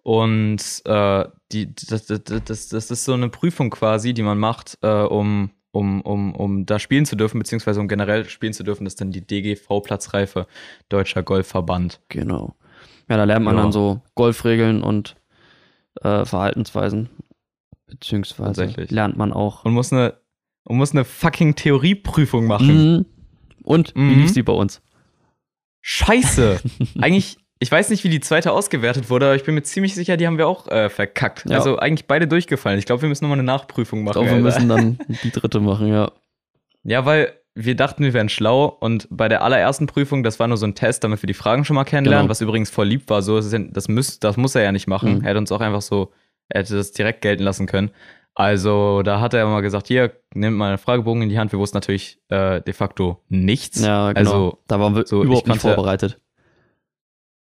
Und äh, die, das, das, das, ist so eine Prüfung quasi, die man macht, äh, um, um, um, um da spielen zu dürfen, beziehungsweise um generell spielen zu dürfen. Das ist dann die DGV-Platzreife, Deutscher Golfverband. Genau. Ja, da lernt man Ja. dann so Golfregeln und äh, Verhaltensweisen. Beziehungsweise lernt man auch. Und muss eine, und muss eine fucking Theorieprüfung machen. Mhm. Und wie Mhm. lief sie bei uns? Scheiße. *laughs* eigentlich, ich weiß nicht, wie die zweite ausgewertet wurde, aber ich bin mir ziemlich sicher, die haben wir auch äh, verkackt. Ja. Also eigentlich beide durchgefallen. Ich glaube, wir müssen nochmal eine Nachprüfung Ich machen. glaube, wir müssen dann *laughs* die dritte machen, ja. Ja, weil wir dachten, wir wären schlau und bei der allerersten Prüfung, das war nur so ein Test, damit wir die Fragen schon mal kennenlernen, Genau. was übrigens voll lieb war. So, das, ja- das, muss er ja nicht machen. Mhm. Er hätte uns auch einfach so, er hätte das direkt gelten lassen können. Also, da hat er mal gesagt: Hier, nehmt mal einen Fragebogen in die Hand. Wir wussten natürlich äh, de facto nichts. Ja, genau. Also, da waren wir so, ich überhaupt nicht vorbereitet.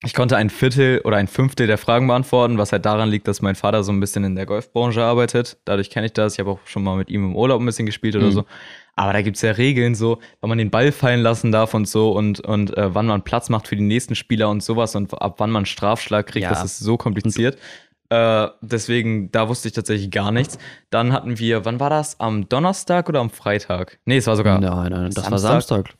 Ich konnte ein Viertel oder ein Fünftel der Fragen beantworten, was halt daran liegt, dass mein Vater so ein bisschen in der Golfbranche arbeitet. Dadurch kenne ich das. Ich habe auch schon mal mit ihm im Urlaub ein bisschen gespielt oder Mhm. so. Aber da gibt es ja Regeln so, wann man den Ball fallen lassen darf und so und, und äh, wann man Platz macht für die nächsten Spieler und sowas und ab wann man Strafschlag kriegt. Ja. Das ist so kompliziert. Äh, deswegen, da wusste ich tatsächlich gar nichts. Dann hatten wir, wann war das? Am Donnerstag oder am Freitag? Nee, es war sogar Nein, nein, das war Samstag?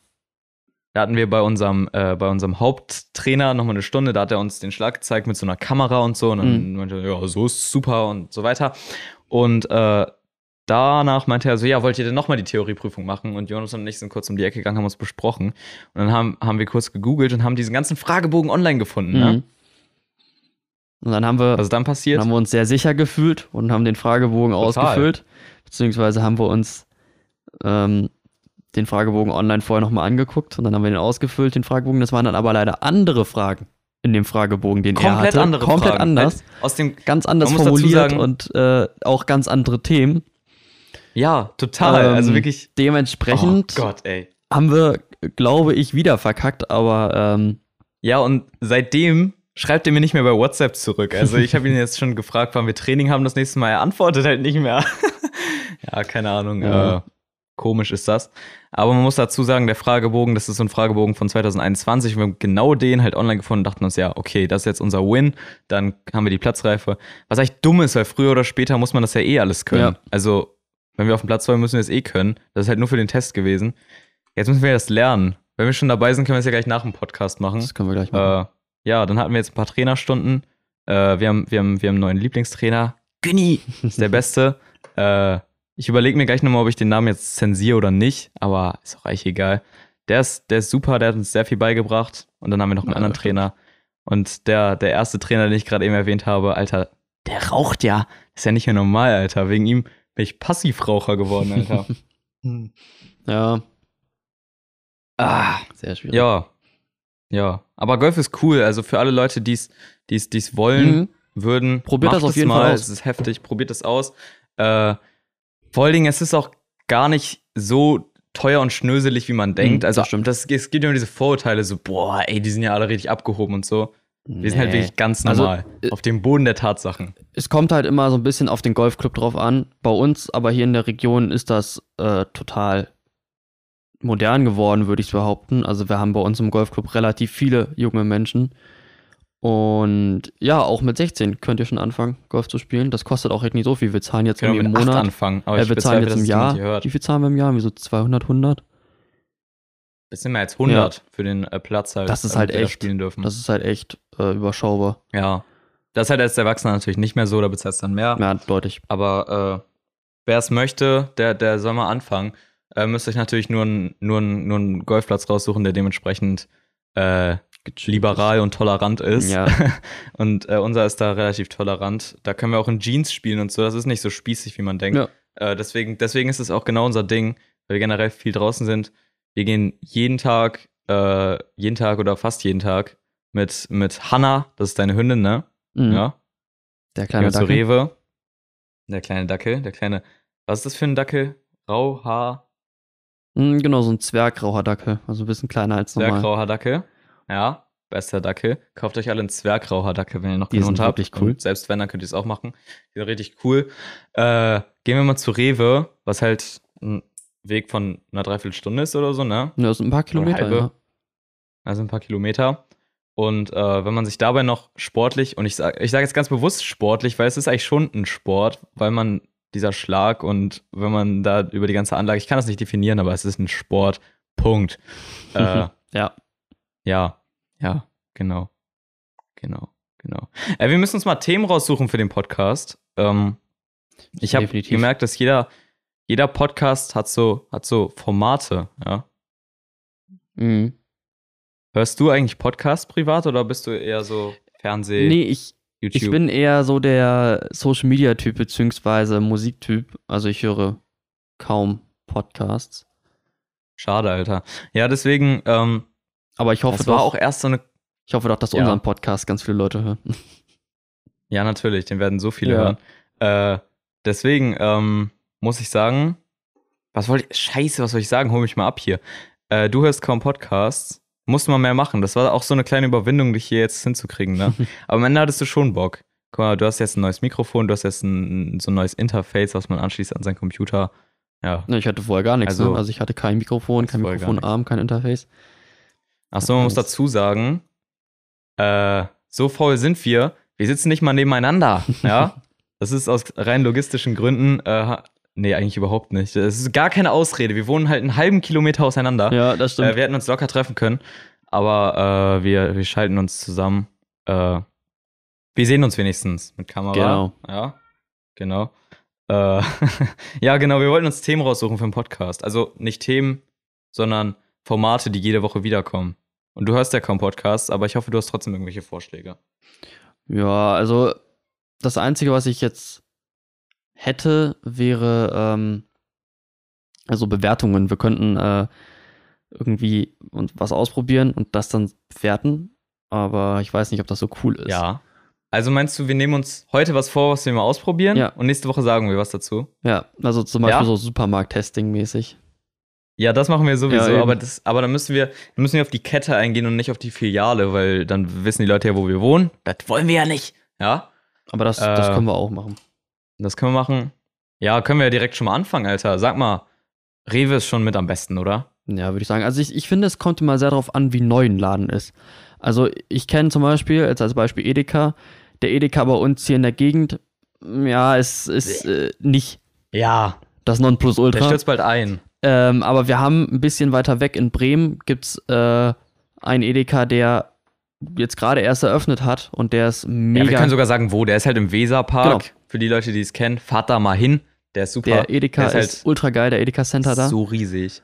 Da hatten wir bei unserem, äh, bei unserem Haupttrainer nochmal eine Stunde, da hat er uns den Schlag gezeigt mit so einer Kamera und so. Und dann Mhm. meinte er, ja, so ist super und so weiter. Und äh, danach meinte er so, ja, wollt ihr denn nochmal die Theorieprüfung machen? Und Jonas und ich sind kurz um die Ecke gegangen, haben uns besprochen. Und dann haben, haben wir kurz gegoogelt und haben diesen ganzen Fragebogen online gefunden. Ne? Mhm. Und dann haben wir, Was ist dann dann passiert? haben wir uns sehr sicher gefühlt und haben den Fragebogen Total. ausgefüllt. Beziehungsweise haben wir uns ähm, den Fragebogen online vorher nochmal angeguckt und dann haben wir den ausgefüllt, den Fragebogen. Das waren dann aber leider andere Fragen in dem Fragebogen, den er Komplett hatte. andere Komplett Fragen. anders. Aus dem, Ganz anders formuliert sagen- und äh, auch ganz andere Themen. ja, total. Ähm, also wirklich. Dementsprechend Oh Gott, haben wir, glaube ich, wieder verkackt, aber ähm, Ja, und seitdem schreibt er mir nicht mehr bei WhatsApp zurück. Also ich habe ihn jetzt schon gefragt, wann wir Training haben das nächste Mal. Er antwortet halt nicht mehr. *laughs* ja, keine Ahnung. Ja. Äh, komisch ist das. Aber man muss dazu sagen, der Fragebogen, das ist so ein Fragebogen von 2021. Wir haben genau den halt online gefunden und dachten uns, ja, okay, das ist jetzt unser Win. Dann haben wir die Platzreife. Was eigentlich dumm ist, weil früher oder später muss man das ja eh alles können. Ja. Also, wenn wir auf dem Platz wollen, müssen wir es eh können. Das ist halt nur für den Test gewesen. Jetzt müssen wir das lernen. Wenn wir schon dabei sind, können wir es ja gleich nach dem Podcast machen. das können wir gleich machen. Äh, ja, dann hatten wir jetzt ein paar Trainerstunden. Äh, wir, haben, wir, haben, wir haben einen neuen Lieblingstrainer. Günni ist der *laughs* Beste. äh, ich überlege mir gleich nochmal, ob ich den Namen jetzt zensiere oder nicht, aber ist auch eigentlich egal. Der ist, der ist super, der hat uns sehr viel beigebracht. Und dann haben wir noch einen Ja, anderen das. Trainer. Und der, der erste Trainer, den ich gerade eben erwähnt habe, Alter, der raucht ja. Ist ja nicht mehr normal, Alter. Wegen ihm bin ich Passivraucher geworden, Alter. *laughs* ja, ah. sehr schwierig. Ja. Ja. Aber Golf ist cool. Also für alle Leute, die es wollen, Mhm. würden. Probiert macht das auf es jeden Fall mal. aus. Es ist heftig. Probiert es aus. Äh, vor allen Dingen, es ist auch gar nicht so teuer und schnöselig, wie man denkt. Mhm, also das stimmt. Das, es gibt immer diese Vorurteile, so, boah, ey, die sind ja alle richtig abgehoben und so. Wir sind halt Nee. wirklich ganz Also, normal. äh, auf dem Boden der Tatsachen. Es kommt halt immer so ein bisschen auf den Golfclub drauf an. Bei uns, aber hier in der Region ist das äh, total modern geworden, würde ich behaupten. Also wir haben bei uns im Golfclub relativ viele junge Menschen. Und ja, auch mit 16 könnt ihr schon anfangen, Golf zu spielen. Das kostet auch echt nicht so viel. Wir zahlen jetzt mit im Monat. anfangen. Aber äh, wir zahlen bezweifle, jetzt im Jahr. Wie viel zahlen wir im Jahr? Wie so 200, 100? Das sind wir jetzt 100 für den äh, Platz halt. Das ist damit halt echt- spielen dürfen. Das ist halt echt äh, überschaubar. ja. Das ist halt als Erwachsener natürlich nicht mehr so, da bezahlst du dann mehr. Ja, deutlich. Aber äh, wer es möchte, der, der soll mal anfangen. Äh, müsst euch natürlich nur, n- nur, n- nur einen Golfplatz raussuchen, der dementsprechend äh, liberal und tolerant ist. Ja. *laughs* und äh, unser ist da relativ tolerant. Da können wir auch in Jeans spielen und so. Das ist nicht so spießig, wie man denkt. Ja. Äh, deswegen, deswegen ist es auch genau unser Ding, weil wir generell viel draußen sind. Wir gehen jeden Tag, äh, jeden Tag oder fast jeden Tag mit, mit Hanna, das ist deine Hündin, ne? Mhm. Ja. Der kleine wir zu Dackel. Rewe. Der kleine Dackel, der kleine. Was ist das für ein Dackel? Rauhaar, Mhm, genau, so ein Zwergrauer Dackel. Also ein bisschen kleiner als normal. Zwergrauhaar Dackel. Ja, bester Dackel. Kauft euch alle einen Zwergrauhaar Dackel, wenn ihr noch Die Hund habt. wirklich cool. Und selbst wenn, dann könnt ihr es auch machen. Die sind richtig cool. Äh, gehen wir mal zu Rewe, was halt ein Weg von einer Dreiviertelstunde ist oder so, ne? Ja, das sind ein paar Kilometer, ja. Also ein paar Kilometer. Und äh, wenn man sich dabei noch sportlich, und ich sage ich sag jetzt ganz bewusst sportlich, weil es ist eigentlich schon ein Sport, weil man dieser Schlag und wenn man da über die ganze Anlage, ich kann das nicht definieren, aber es ist ein Sport. Punkt. äh, *laughs* Ja. ja, ja, genau. Genau, genau. Äh, wir müssen uns mal Themen raussuchen für den Podcast. Ähm, ich habe gemerkt, dass jeder, jeder Podcast hat so, hat so Formate, ja. Mhm. Hörst du eigentlich Podcasts privat oder bist du eher so Fernseh, Nee, ich, YouTube? ich bin eher so der Social Media Typ beziehungsweise Musiktyp. Also ich höre kaum Podcasts. Schade, Alter. Ja, deswegen, ähm, Aber ich hoffe das war doch, auch erst so eine. ich hoffe doch, dass Ja. unseren Podcast ganz viele Leute hören. Ja, natürlich, den werden so viele Ja. hören. Äh, deswegen ähm, muss ich sagen, was wollte ich. Scheiße, was soll ich sagen? Hol mich mal ab hier. Äh, du hörst kaum Podcasts. Musst mal mehr machen. Das war auch so eine kleine Überwindung, dich hier jetzt hinzukriegen, ne? *laughs* Aber am Ende hattest du schon Bock. Guck mal, du hast jetzt ein neues Mikrofon, du hast jetzt ein, so ein neues Interface, was man anschließt an seinen Computer. Ja. Ne, ich hatte vorher gar nichts. Also- Also, ne? also ich hatte kein Mikrofon, kein Mikrofonarm, kein Interface. Achso, man muss dazu sagen, äh, so faul sind wir, wir sitzen nicht mal nebeneinander, *laughs* ja. Das ist aus rein logistischen Gründen, äh, nee, eigentlich überhaupt nicht. Das ist gar keine Ausrede. Wir wohnen halt einen halben Kilometer auseinander. Ja, das stimmt. äh, wir hätten uns locker treffen können, aber äh, wir, wir schalten uns zusammen. Äh, wir sehen uns wenigstens mit Kamera. Genau. Ja, genau. Äh, *laughs* ja, genau, wir wollten uns Themen raussuchen für den Podcast. Also nicht Themen, sondern Formate, die jede Woche wiederkommen. Und du hörst ja kaum Podcasts, aber ich hoffe, du hast trotzdem irgendwelche Vorschläge. Ja, also das Einzige, was ich jetzt hätte, wäre ähm, also Bewertungen. Wir könnten äh, irgendwie und was ausprobieren und das dann bewerten. Aber ich weiß nicht, ob das so cool ist. Ja. Also meinst du, wir nehmen uns heute was vor, was wir mal ausprobieren? Ja. Und nächste Woche sagen wir was dazu? Ja, also zum Beispiel Ja? so Supermarkt-Testing-mäßig. Ja, das machen wir sowieso, Ja, aber, das, aber dann müssen wir, müssen wir auf die Kette eingehen und nicht auf die Filiale, weil dann wissen die Leute ja, wo wir wohnen. Das wollen wir ja nicht. Ja, Aber das, das Äh, können wir auch machen. das können wir machen. Ja, können wir ja direkt schon mal anfangen, Alter. Sag mal, Rewe ist schon mit am besten, oder? Ja, würde ich sagen. Also ich, ich finde, es kommt immer sehr darauf an, wie neu ein Laden ist. Also ich kenne zum Beispiel, jetzt als Beispiel Edeka, der Edeka bei uns hier in der Gegend, ja, es ist äh, nicht Ja. das Der Nonplusultra. stürzt bald ein. Ähm, aber wir haben ein bisschen weiter weg in Bremen gibt's äh, einen Edeka, der jetzt gerade erst eröffnet hat und der ist Ja, mega. wir können sogar sagen, wo. Der ist halt im Weserpark. Genau. Für die Leute, die es kennen, fahrt da mal hin. Der ist super. der Edeka der ist, ultra geil, der Edeka Center da. so riesig.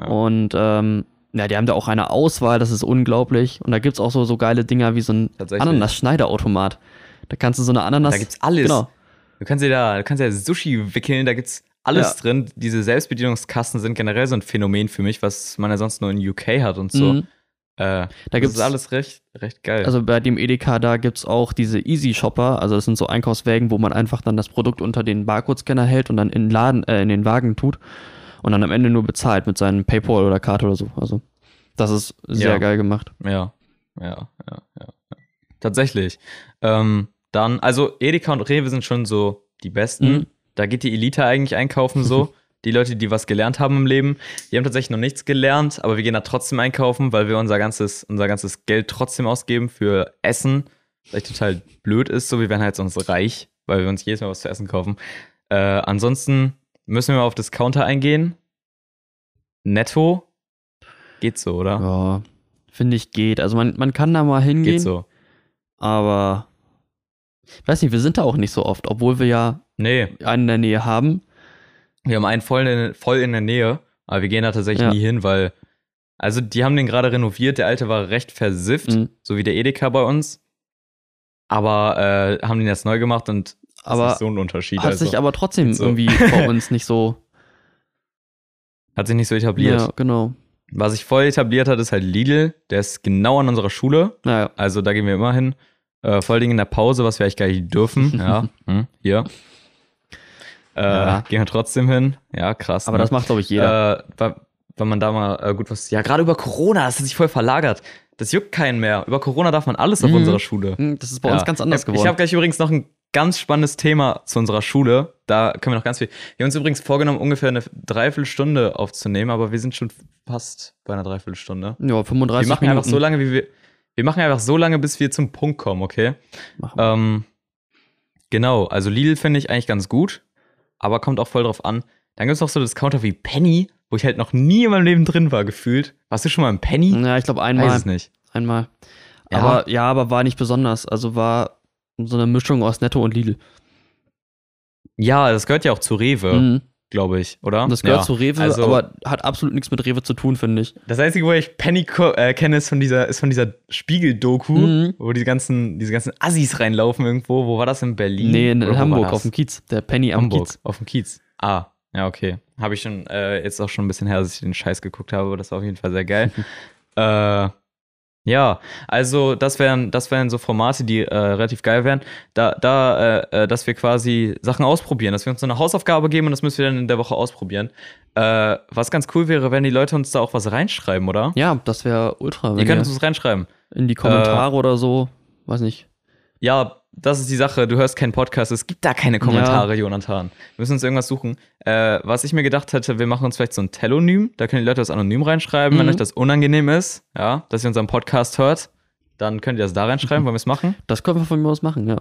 Ja. Und ähm, ja, die haben da auch eine Auswahl, das ist unglaublich. Und da gibt's auch so, so geile Dinger wie so ein. Ananas-Schneiderautomat. Da kannst du so eine Ananas. Da gibt's alles. Genau. Du kannst ja da, du kannst ja Sushi wickeln, da gibt's alles Ja. drin. Diese Selbstbedienungskasten sind generell so ein Phänomen für mich, was man ja sonst nur in UK hat und so. Mhm. Äh, Da gibt's ist alles recht, recht geil. Also bei dem Edeka, da gibt's auch diese Easy Shopper, also das sind so Einkaufswägen, wo man einfach dann das Produkt unter den Barcode-Scanner hält und dann in den Laden, äh, in den Wagen tut und dann am Ende nur bezahlt mit seinem Paypal oder Karte oder so. Also das ist sehr Ja. geil gemacht. ja, ja, ja, ja, ja. Tatsächlich. Ähm, dann, also Edeka und Rewe sind schon so die besten. Mhm. Da geht die Elite eigentlich einkaufen so. *laughs* Die Leute, die was gelernt haben im Leben, die haben tatsächlich noch nichts gelernt, aber wir gehen da trotzdem einkaufen, weil wir unser ganzes, unser ganzes Geld trotzdem ausgeben für Essen. Was echt total blöd ist, so wir werden halt sonst reich, weil wir uns jedes Mal was zu essen kaufen. Äh, ansonsten müssen wir auf Discounter eingehen. Netto geht so, oder? Ja, finde ich geht. Also man, man kann da mal hingehen, Geht so. aber weiß nicht, wir sind da auch nicht so oft, obwohl wir ja Nee, einen in der Nähe haben. wir haben einen voll in, voll in der Nähe, aber wir gehen da tatsächlich Ja. nie hin, weil, also die haben den gerade renoviert, der alte war recht versifft, Mhm. so wie der Edeka bei uns. Aber äh, haben den jetzt neu gemacht und Aber ist so ein Unterschied. hat also. sich aber trotzdem so. irgendwie *laughs* bei uns nicht so. hat sich nicht so etabliert. Ja, genau. Was sich voll etabliert hat, ist halt Lidl. Der ist genau an unserer Schule. Naja. Also da gehen wir immer hin. Äh, vor allen Dingen in der Pause, was wir eigentlich gar nicht dürfen. *laughs* ja, hm, hier. Äh, Ja. Gehen wir trotzdem hin. Ja, krass. Aber ne? das macht, glaube ich, jeder. Äh, weil, weil man da mal äh, gut was. Ja, gerade über Corona, das hat sich voll verlagert. Das juckt keinen mehr. Über Corona darf man alles auf Mhm. unserer Schule. Hm, das ist bei Ja. uns ganz anders geworden. Ich habe gleich übrigens noch ein ganz spannendes Thema zu unserer Schule. Da können wir noch ganz viel. Wir haben uns übrigens vorgenommen, ungefähr eine Dreiviertelstunde aufzunehmen, aber wir sind schon fast bei einer Dreiviertelstunde. ja, 35 Wir machen Minuten. einfach so lange, wie wir. Wir machen einfach so lange, bis wir zum Punkt kommen, okay? Machen wir. Ähm, genau, also Lidl finde ich eigentlich ganz gut, aber kommt auch voll drauf an. Dann gibt es noch so Discounter wie Penny, wo ich halt noch nie in meinem Leben drin war, gefühlt. Warst du schon mal im Penny? ja, ich glaube Weiß einmal. es nicht. Einmal. Ja. Aber ja, aber war nicht besonders. Also war so eine Mischung aus Netto und Lidl. Ja, das gehört ja auch zu Rewe, Mhm. Glaube ich, oder? Das gehört ja. zu Rewe, also- aber hat absolut nichts mit Rewe zu tun, finde ich. Das Einzige, wo ich Penny äh, kenne, ist von dieser, ist von dieser Spiegel-Doku, Mhm. wo die ganzen, diese ganzen Assis reinlaufen irgendwo. Wo war das in Berlin? Nee, in, war Hamburg auf dem Kiez. Der Penny am Hamburg, Kiez. auf dem Kiez. Ah, ja, okay. Habe ich schon, äh, jetzt auch schon ein bisschen her, dass ich den Scheiß geguckt habe, aber das war auf jeden Fall sehr geil. *laughs* äh, ja, also das wären, das wären so Formate, die äh, relativ geil wären. Da, da äh, äh, dass wir quasi Sachen ausprobieren, dass wir uns so eine Hausaufgabe geben und das müssen wir dann in der Woche ausprobieren. Äh, was ganz cool wäre, wenn die Leute uns da auch was reinschreiben, oder? Ja, das wäre ultra. ihr könnt uns was reinschreiben. in die Kommentare oder so, weiß nicht. Ja, das ist die Sache. Du hörst keinen Podcast. Es gibt da keine Kommentare, Jonathan. Wir müssen uns irgendwas suchen. Äh, was ich mir gedacht hätte, wir machen uns vielleicht so ein Telonym. Da können die Leute das anonym reinschreiben, wenn Mhm. euch das unangenehm ist, ja, dass ihr unseren Podcast hört. Dann könnt ihr das da reinschreiben, *laughs* wollen wir es machen. Das können wir von mir aus machen, ja.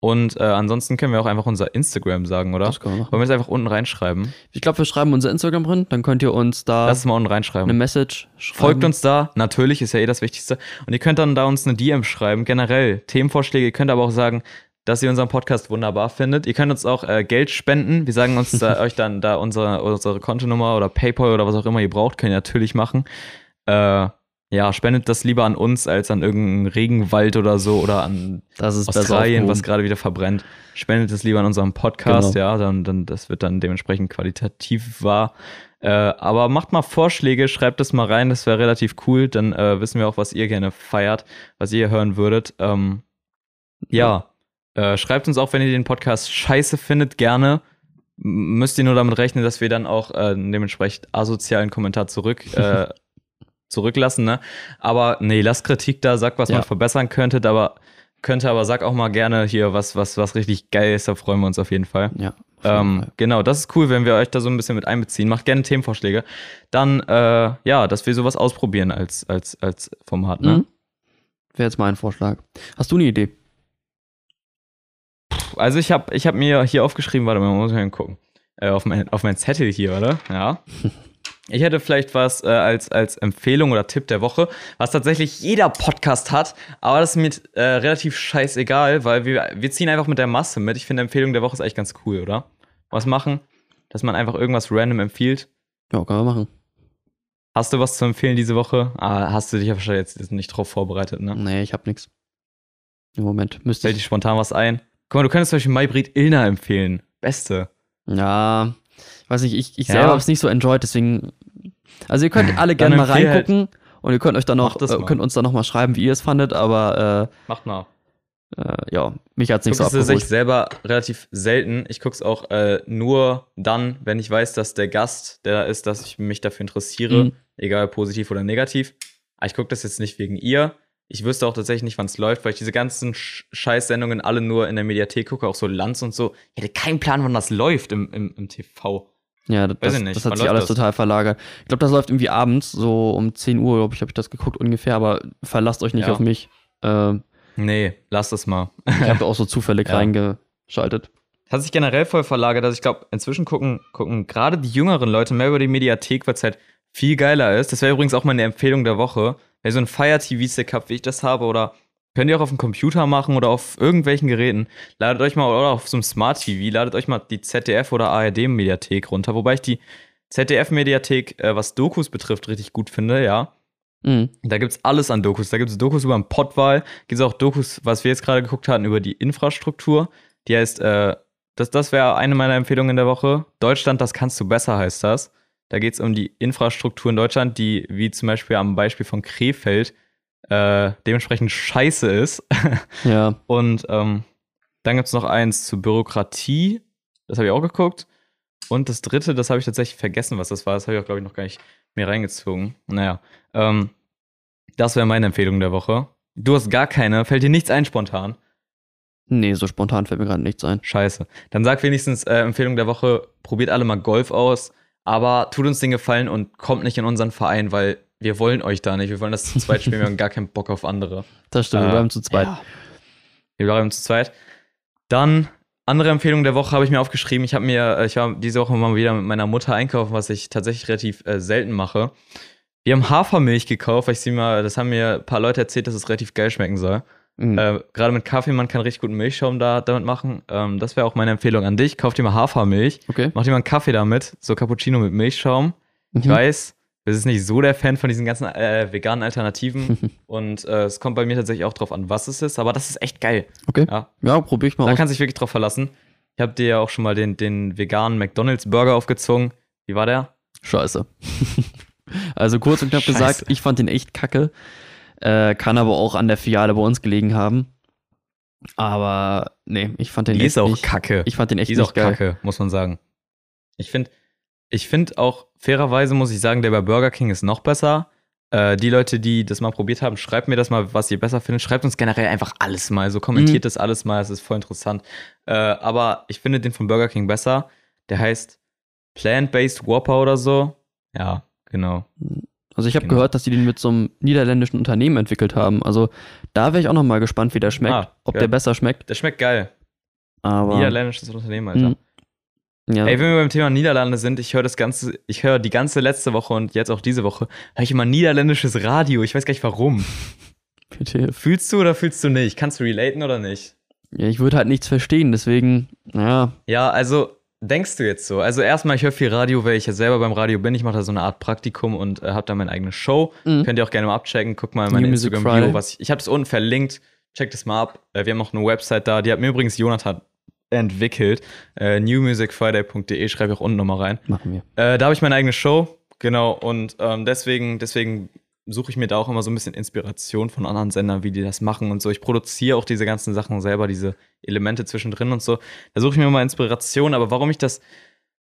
Und äh, ansonsten können wir auch einfach unser Instagram sagen, oder? Das können wir machen. Wollen wir es einfach unten reinschreiben? Ich glaube, wir schreiben unser Instagram drin, dann könnt ihr uns da Lass es mal unten eine reinschreiben. Message schreiben. Folgt uns da, natürlich ist ja eh das Wichtigste. Und ihr könnt dann da uns eine DM schreiben, generell Themenvorschläge. Ihr könnt aber auch sagen, dass ihr unseren Podcast wunderbar findet. Ihr könnt uns auch äh, Geld spenden. Wir sagen uns da, *laughs* euch dann da unsere, unsere Kontonummer oder PayPal oder was auch immer ihr braucht, könnt ihr natürlich machen. Äh, ja, spendet das lieber an uns als an irgendeinen Regenwald oder so oder an Das Australien, was gerade wieder verbrennt. Spendet es lieber an unserem Podcast, Genau. ja, dann, dann das wird dann dementsprechend qualitativ wahr. Äh, aber macht mal Vorschläge, schreibt es mal rein, das wäre relativ cool. Dann äh, wissen wir auch, was ihr gerne feiert, was ihr hören würdet. Ähm, ja, äh, schreibt uns auch, wenn ihr den Podcast scheiße findet, gerne. Müsst ihr nur damit rechnen, dass wir dann auch äh, dementsprechend asozialen Kommentar zurück äh, *laughs* zurücklassen, ne? Aber nee, lasst Kritik da, sagt, was Ja. man verbessern könnte, aber könnte, aber sag auch mal gerne hier was, was, was richtig geil ist, da freuen wir uns auf jeden Fall. Ja. Ähm, Fall. genau, das ist cool, wenn wir euch da so ein bisschen mit einbeziehen. Macht gerne Themenvorschläge. Dann, äh, ja, dass wir sowas ausprobieren als, als, als Format, ne? Mhm. Wäre jetzt mein Vorschlag. Hast du eine Idee? Also ich habe ich hab mir hier aufgeschrieben, warte mal, muss ich mal gucken. Äh, auf, mein, auf mein Zettel hier, oder? Ja. *laughs* Ich hätte vielleicht was äh, als, als Empfehlung oder Tipp der Woche, was tatsächlich jeder Podcast hat, aber das ist mir äh, relativ scheißegal, weil wir, wir ziehen einfach mit der Masse mit. Ich finde, Empfehlung der Woche ist eigentlich ganz cool, oder? Was machen, dass man einfach irgendwas random empfiehlt. Ja, können wir machen. Hast du was zu empfehlen diese Woche? Ah, hast du dich ja wahrscheinlich jetzt nicht drauf vorbereitet, ne? Nee, ich hab nix. Im Moment müsste Fällt dir spontan was ein? Guck mal, du könntest zum Beispiel Maybrit Illner empfehlen. Beste. Ja, ich weiß nicht, ich, ich Ja. selber hab's nicht so enjoyed, deswegen. Also ihr könnt alle gerne mal empfehl halt- reingucken und ihr könnt euch dann noch, äh, könnt uns dann noch mal schreiben, wie ihr es fandet, aber Mach mal. äh, äh, ja, mich hat's Ich nicht so es tatsächlich abgeholt. selber relativ selten. Ich gucke es auch äh, nur dann, wenn ich weiß, dass der Gast, der da ist, dass ich mich dafür interessiere, Mhm. egal positiv oder negativ. Aber ich gucke das jetzt nicht wegen ihr. Ich wüsste auch tatsächlich nicht, wann es läuft, weil ich diese ganzen Sch Scheißsendungen alle nur in der Mediathek gucke, auch so Lanz und so. Ich hätte keinen Plan, wann das läuft im, im, im TV. Ja, das, das, das hat Wann sich alles das? total verlagert. Ich glaube, das läuft irgendwie abends, so um 10 Uhr, glaube ich, habe ich das geguckt ungefähr, aber verlasst euch nicht Ja. auf mich. Ähm, Nee, lass das mal. ich habe *laughs* auch so zufällig Ja. reingeschaltet. hat sich generell voll verlagert. Also ich glaube, inzwischen gucken, gucken gerade die jüngeren Leute mehr über die Mediathek, weil es halt viel geiler ist. Das wäre übrigens auch meine Empfehlung der Woche. Wer so ein Fire TV-Stick habt, wie ich das habe, oder könnt ihr auch auf dem Computer machen oder auf irgendwelchen Geräten, ladet euch mal, oder auf so einem Smart TV, ladet euch mal die ZDF oder ARD-Mediathek runter. Wobei ich die ZDF-Mediathek, äh, was Dokus betrifft, richtig gut finde, ja. Mhm. Da gibt's alles an Dokus. Da gibt's Dokus über den Pottwal, gibt's auch Dokus, was wir jetzt gerade geguckt hatten, über die Infrastruktur. Die heißt, äh, das, das wäre eine meiner Empfehlungen der Woche. Deutschland, das kannst du besser, heißt das. Da geht es um die Infrastruktur in Deutschland, die, wie zum Beispiel am Beispiel von Krefeld, äh, dementsprechend scheiße ist. *laughs* Ja. Und ähm, dann gibt es noch eins zur Bürokratie. Das habe ich auch geguckt. Und das dritte, das habe ich tatsächlich vergessen, was das war. Das habe ich auch, glaube ich, noch gar nicht mehr reingezogen. Naja, ähm, das wäre meine Empfehlung der Woche. Du hast gar keine. Fällt dir nichts ein spontan? Nee, so spontan fällt mir gerade nichts ein. Scheiße. Dann sag wenigstens äh, Empfehlung der Woche, probiert alle mal Golf aus, aber tut uns den Gefallen und kommt nicht in unseren Verein, weil wir wollen euch da nicht. Wir wollen das zu zweit spielen, wir haben *laughs* gar keinen Bock auf andere. Das stimmt, wir Äh, bleiben zu zweit. Ja. Wir bleiben zu zweit. Dann, andere Empfehlung der Woche habe ich mir aufgeschrieben. Ich habe mir, äh, ich war diese Woche mal wieder mit meiner Mutter einkaufen, was ich tatsächlich relativ äh, selten mache. Wir haben Hafermilch gekauft, weil ich sie mal, das haben mir ein paar Leute erzählt, dass es relativ geil schmecken soll. Mhm. Äh, Gerade mit Kaffee, man kann richtig guten Milchschaum da, damit machen. Ähm, das wäre auch meine Empfehlung an dich. Kauf dir mal Hafermilch, okay. mach dir mal einen Kaffee damit, so Cappuccino mit Milchschaum. Ich Mhm. weiß, du bist nicht so der Fan von diesen ganzen äh, veganen Alternativen *laughs* und äh, es kommt bei mir tatsächlich auch drauf an, was es ist, aber das ist echt geil. Okay. Ja, Ja, probier ich mal da aus. kannst du dich wirklich drauf verlassen. Ich habe dir ja auch schon mal den, den veganen McDonald's Burger aufgezwungen. Wie war der? Scheiße. *laughs* also kurz und knapp Scheiße. gesagt, ich fand den echt kacke. Äh, kann aber auch an der Filiale bei uns gelegen haben. Aber nee, ich fand den Die echt ist auch nicht, kacke. Ich fand den echt Die ist auch geil. kacke, muss man sagen. Ich finde, ich finde auch, fairerweise muss ich sagen, der bei Burger King ist noch besser. Äh, die Leute, die das mal probiert haben, schreibt mir das mal, was ihr besser findet. Schreibt uns generell einfach alles mal. So kommentiert Mhm. das alles mal, es ist voll interessant. Äh, aber ich finde den von Burger King besser. Der heißt Plant-Based Whopper oder so. Ja, genau. Also ich habe Genau. gehört, dass die den mit so einem niederländischen Unternehmen entwickelt haben. Also da wäre ich auch noch mal gespannt, wie der schmeckt. Ah, ob geil. der besser schmeckt. Der schmeckt geil. Aber Niederländisches Unternehmen, Alter. Mhm. Ja, Ey, wenn wir beim Thema Niederlande sind, ich höre das ganze, ich höre die ganze letzte Woche und jetzt auch diese Woche, höre ich immer niederländisches Radio. Ich weiß gar nicht warum. *laughs* bitte. Fühlst du oder fühlst du nicht? Kannst du relaten oder nicht? Ja, ich würde halt nichts verstehen, deswegen, naja, Ja, also denkst du jetzt so? Also erstmal, ich höre viel Radio, weil ich ja selber beim Radio bin. Ich mache da so eine Art Praktikum und äh, habe da meine eigene Show. Mhm. Könnt ihr auch gerne mal abchecken. Guck mal in mein New Music Instagram-Bio, was ich. Ich habe das unten verlinkt. Checkt es mal ab. Äh, wir haben auch eine Website da. Die hat mir übrigens Jonathan entwickelt. Äh, newmusicfriday.de. Schreibe ich auch unten nochmal rein. machen wir. Äh, da habe ich meine eigene Show, genau, und ähm, deswegen, deswegen suche ich mir da auch immer so ein bisschen Inspiration von anderen Sendern, wie die das machen und so. Ich produziere auch diese ganzen Sachen selber, diese Elemente zwischendrin und so. Da suche ich mir mal Inspiration, aber warum ich das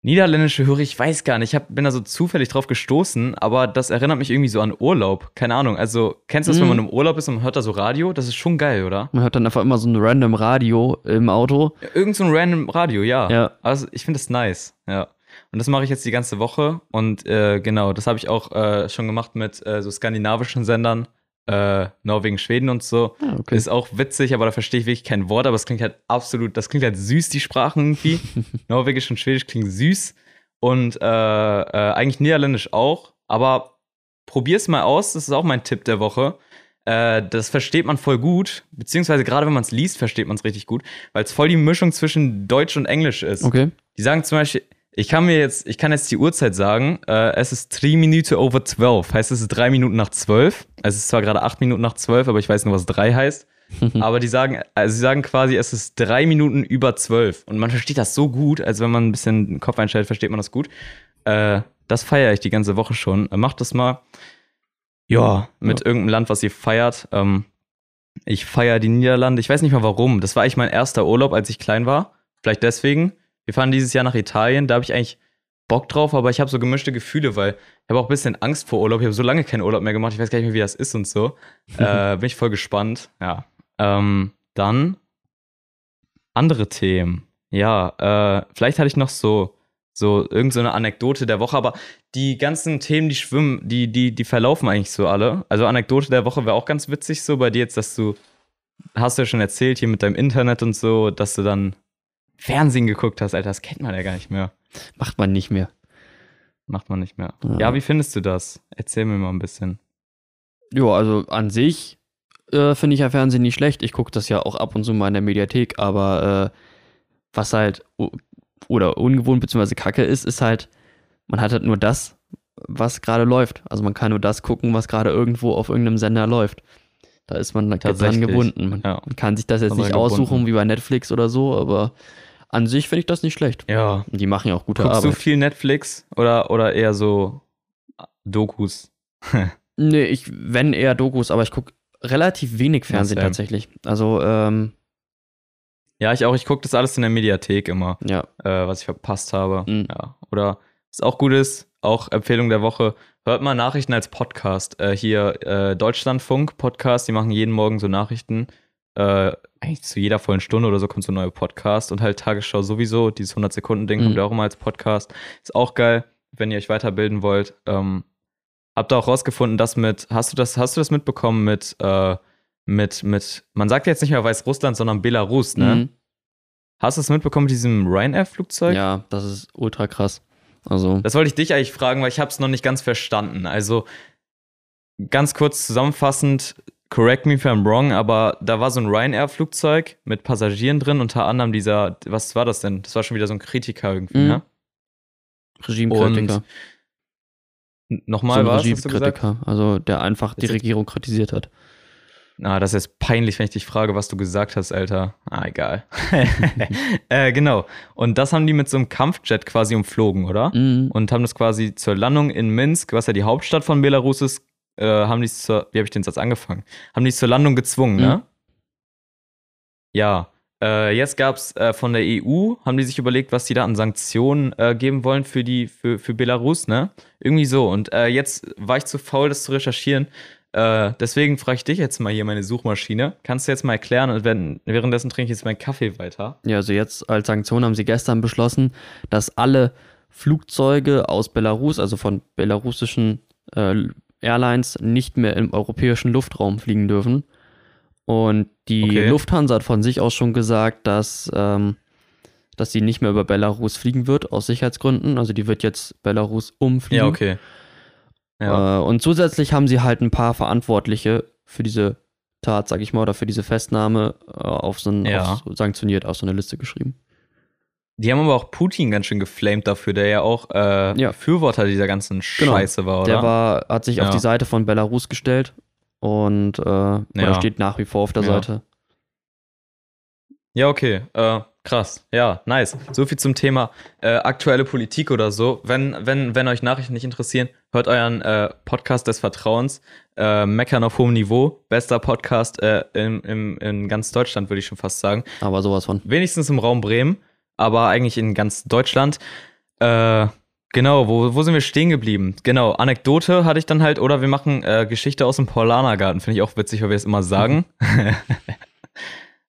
Niederländische höre, ich weiß gar nicht. Ich hab, bin da so zufällig drauf gestoßen, aber das erinnert mich irgendwie so an Urlaub. Keine Ahnung. Also, kennst du das, wenn Mhm. man im Urlaub ist und man hört da so Radio? Das ist schon geil, oder? Man hört dann einfach immer so ein random Radio im Auto. Irgend so ein random Radio, ja. Ja. Also ich finde das nice, ja. Und das mache ich jetzt die ganze Woche. Und äh, genau, das habe ich auch äh, schon gemacht mit äh, so skandinavischen Sendern, äh, Norwegen, Schweden und so. Ah, okay. Ist auch witzig, aber da verstehe ich wirklich kein Wort, aber es klingt halt absolut, das klingt halt süß, die Sprachen irgendwie. *laughs* Norwegisch und Schwedisch klingen süß. Und äh, äh, eigentlich Niederländisch auch. Aber probier's mal aus, das ist auch mein Tipp der Woche. Äh, das versteht man voll gut, beziehungsweise gerade wenn man es liest, versteht man es richtig gut, weil es voll die Mischung zwischen Deutsch und Englisch ist. Okay. Die sagen zum Beispiel, ich kann mir jetzt, ich kann jetzt die Uhrzeit sagen, äh, es ist 3 Minuten over 12, heißt es ist 3 Minuten nach 12. Es ist zwar gerade 8 Minuten nach 12, aber ich weiß nur, was 3 heißt. *laughs* aber die sagen, also sie sagen quasi, es ist 3 Minuten über 12. Und man versteht das so gut, also wenn man ein bisschen den Kopf einstellt, versteht man das gut. Äh, das feiere ich die ganze Woche schon. Äh, Macht das mal. Ja, mit Ja. irgendeinem Land, was ihr feiert. Ähm, ich feiere die Niederlande. Ich weiß nicht mal warum. Das war eigentlich mein erster Urlaub, als ich klein war. Vielleicht deswegen. Wir fahren dieses Jahr nach Italien. Da habe ich eigentlich Bock drauf, aber ich habe so gemischte Gefühle, weil ich habe auch ein bisschen Angst vor Urlaub. Ich habe so lange keinen Urlaub mehr gemacht. Ich weiß gar nicht mehr, wie das ist und so. *laughs* äh, bin ich voll gespannt. Ja. Ähm, dann andere Themen. Ja, äh, vielleicht hatte ich noch so so irgend so eine Anekdote der Woche, aber die ganzen Themen, die schwimmen, die die die verlaufen eigentlich so alle. Also Anekdote der Woche wäre auch ganz witzig so bei dir jetzt, dass du hast du ja schon erzählt hier mit deinem Internet und so, dass du dann Fernsehen geguckt hast, Alter, das kennt man ja gar nicht mehr. Macht man nicht mehr. Macht man nicht mehr. Ja. Ja, wie findest du das? Erzähl mir mal ein bisschen. Ja, also an sich äh, finde ich ja Fernsehen nicht schlecht. Ich gucke das ja auch ab und zu mal in der Mediathek, aber äh, was halt oder ungewohnt bzw. kacke ist, ist halt, man hat halt nur das, was gerade läuft. Also man kann nur das gucken, was gerade irgendwo auf irgendeinem Sender läuft. Da ist man dran gebunden. Man, ja. kann sich das jetzt nicht gebunden. aussuchen wie bei Netflix oder so, aber an sich finde ich das nicht schlecht. Ja. Die machen ja auch gute Guckst du Arbeit. viel Netflix oder, oder eher so Dokus? *laughs* Nee, ich, wenn eher Dokus, aber ich gucke relativ wenig Fernsehen same. tatsächlich. Also, ähm, Ja, ich auch. Ich gucke das alles in der Mediathek immer, ja. äh, was ich verpasst habe. Mhm. Ja. Oder was auch gut ist, auch Empfehlung der Woche, hört mal Nachrichten als Podcast. Äh, hier äh, Deutschlandfunk Podcast, die machen jeden Morgen so Nachrichten. Äh, eigentlich zu jeder vollen Stunde oder so kommt so ein neuer Podcast und halt Tagesschau sowieso. Dieses 100-Sekunden-Ding Mhm. kommt ja auch immer als Podcast. Ist auch geil, wenn ihr euch weiterbilden wollt. Ähm, habt ihr auch rausgefunden, dass mit, hast du das, hast du das mitbekommen mit, äh, mit, mit, man sagt jetzt nicht mehr Weißrussland, sondern Belarus, ne? Mhm. Hast du es mitbekommen mit diesem Ryanair-Flugzeug? Ja, das ist ultra krass. Also, Das wollte ich dich eigentlich fragen, weil ich habe es noch nicht ganz verstanden. Also ganz kurz zusammenfassend, correct me if I'm wrong, aber da war so ein Ryanair-Flugzeug mit Passagieren drin, unter anderem dieser, was war das denn? Das war schon wieder so ein Kritiker irgendwie, Mhm. ne? Regimekritiker. N- So Nochmal ein was? Regimekritiker. Also, der einfach die Ist jetzt- Regierung kritisiert hat. Na, das ist jetzt peinlich, wenn ich dich frage, was du gesagt hast, Alter. Ah, egal. *laughs* äh, genau. Und das haben die mit so einem Kampfjet quasi umflogen, oder? Mhm. und haben das quasi zur Landung in Minsk, was ja die Hauptstadt von Belarus ist, äh, haben die es zur, wie habe ich den Satz angefangen? Haben die es zur Landung gezwungen, Mhm. ne? Ja. Äh, jetzt gab es äh, von der EU, haben die sich überlegt, was die da an Sanktionen äh, geben wollen für die, für, für Belarus, ne? Irgendwie so. Und äh, jetzt war ich zu faul, das zu recherchieren. Deswegen frage ich dich jetzt mal hier meine Suchmaschine. Kannst du jetzt mal erklären und wenn, währenddessen trinke ich jetzt meinen Kaffee weiter? Ja, also jetzt als Sanktion haben sie gestern beschlossen, dass alle Flugzeuge aus Belarus, also von belarussischen äh, Airlines, nicht mehr im europäischen Luftraum fliegen dürfen. Und die Okay. Lufthansa hat von sich aus schon gesagt, dass, ähm, dass sie nicht mehr über Belarus fliegen wird, aus Sicherheitsgründen. Also die wird jetzt Belarus umfliegen. Ja, okay. Ja. Äh, und zusätzlich haben sie halt ein paar Verantwortliche für diese Tat, sag ich mal, oder für diese Festnahme äh, auf so ein, Ja. auf, sanktioniert auf so eine Liste geschrieben. Die haben aber auch Putin ganz schön geflamed dafür, der ja auch äh, Ja. Befürworter dieser ganzen Genau. Scheiße war, oder? Der war, hat sich auf Ja. die Seite von Belarus gestellt und äh, Ja. steht nach wie vor auf der. Seite. ja, okay. Äh, krass. Ja, nice. So viel zum Thema äh, aktuelle Politik oder so. Wenn, wenn, wenn euch Nachrichten nicht interessieren, hört euren äh, Podcast des Vertrauens. Äh, Meckern auf hohem Niveau. Bester Podcast äh, im, im, in ganz Deutschland, würde ich schon fast sagen. Aber sowas von. Wenigstens im Raum Bremen, aber eigentlich in ganz Deutschland. Äh, genau, wo, wo sind wir stehen geblieben? Genau, Anekdote hatte ich dann halt, oder wir machen äh, Geschichte aus dem Paulanergarten, finde ich auch witzig, weil wir es immer sagen. *laughs*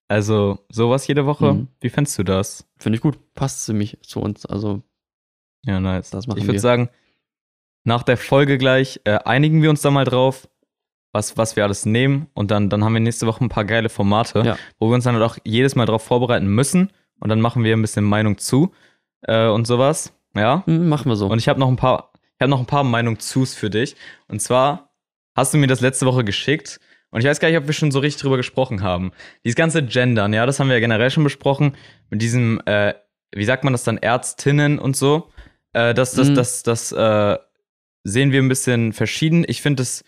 also, sowas jede Woche. Mhm. Wie fändest du das? Finde ich gut. Passt ziemlich zu uns. Also, Ja, nice. Das machen ich würde sagen, nach der Folge gleich äh, einigen wir uns da mal drauf, was, was wir alles nehmen. Und dann, dann haben wir nächste Woche ein paar geile Formate, Ja. wo wir uns dann halt auch jedes Mal drauf vorbereiten müssen. Und dann machen wir ein bisschen Meinung zu äh, und sowas. Ja. hm, machen wir so. Und ich habe noch ein paar, ich habe noch ein paar Meinung zus für dich. Und zwar hast du mir das letzte Woche geschickt. Und ich weiß gar nicht, ob wir schon so richtig drüber gesprochen haben. Dieses ganze Gendern, ja, das haben wir ja generell schon besprochen. Mit diesem, äh, wie sagt man das dann, Ärztinnen und so. Äh, das, das, Mhm. das, das, äh, sehen wir ein bisschen verschieden. Ich finde es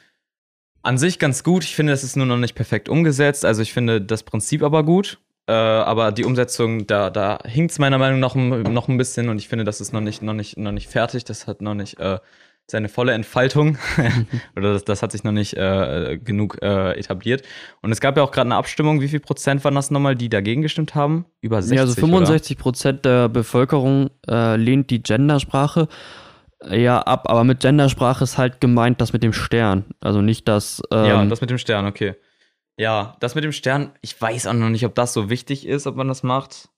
an sich ganz gut. Ich finde, es ist nur noch nicht perfekt umgesetzt. Also ich finde das Prinzip aber gut. Äh, aber die Umsetzung, da, da hinkt es meiner Meinung nach noch ein bisschen und ich finde, das ist noch nicht, noch nicht, noch nicht fertig. Das hat noch nicht äh, seine volle Entfaltung. *laughs* Oder das, das hat sich noch nicht äh, genug äh, etabliert. Und es gab ja auch gerade eine Abstimmung. Wie viel Prozent waren das nochmal, die dagegen gestimmt haben? Über 60, ja, also oder? 65 Prozent der Bevölkerung äh, lehnt die Gendersprache äh, ja ab, aber mit Gendersprache ist halt gemeint das mit dem Stern. Also nicht das. Ähm, Ja, das mit dem Stern, okay. Ja, das mit dem Stern, ich weiß auch noch nicht, ob das so wichtig ist, ob man das macht.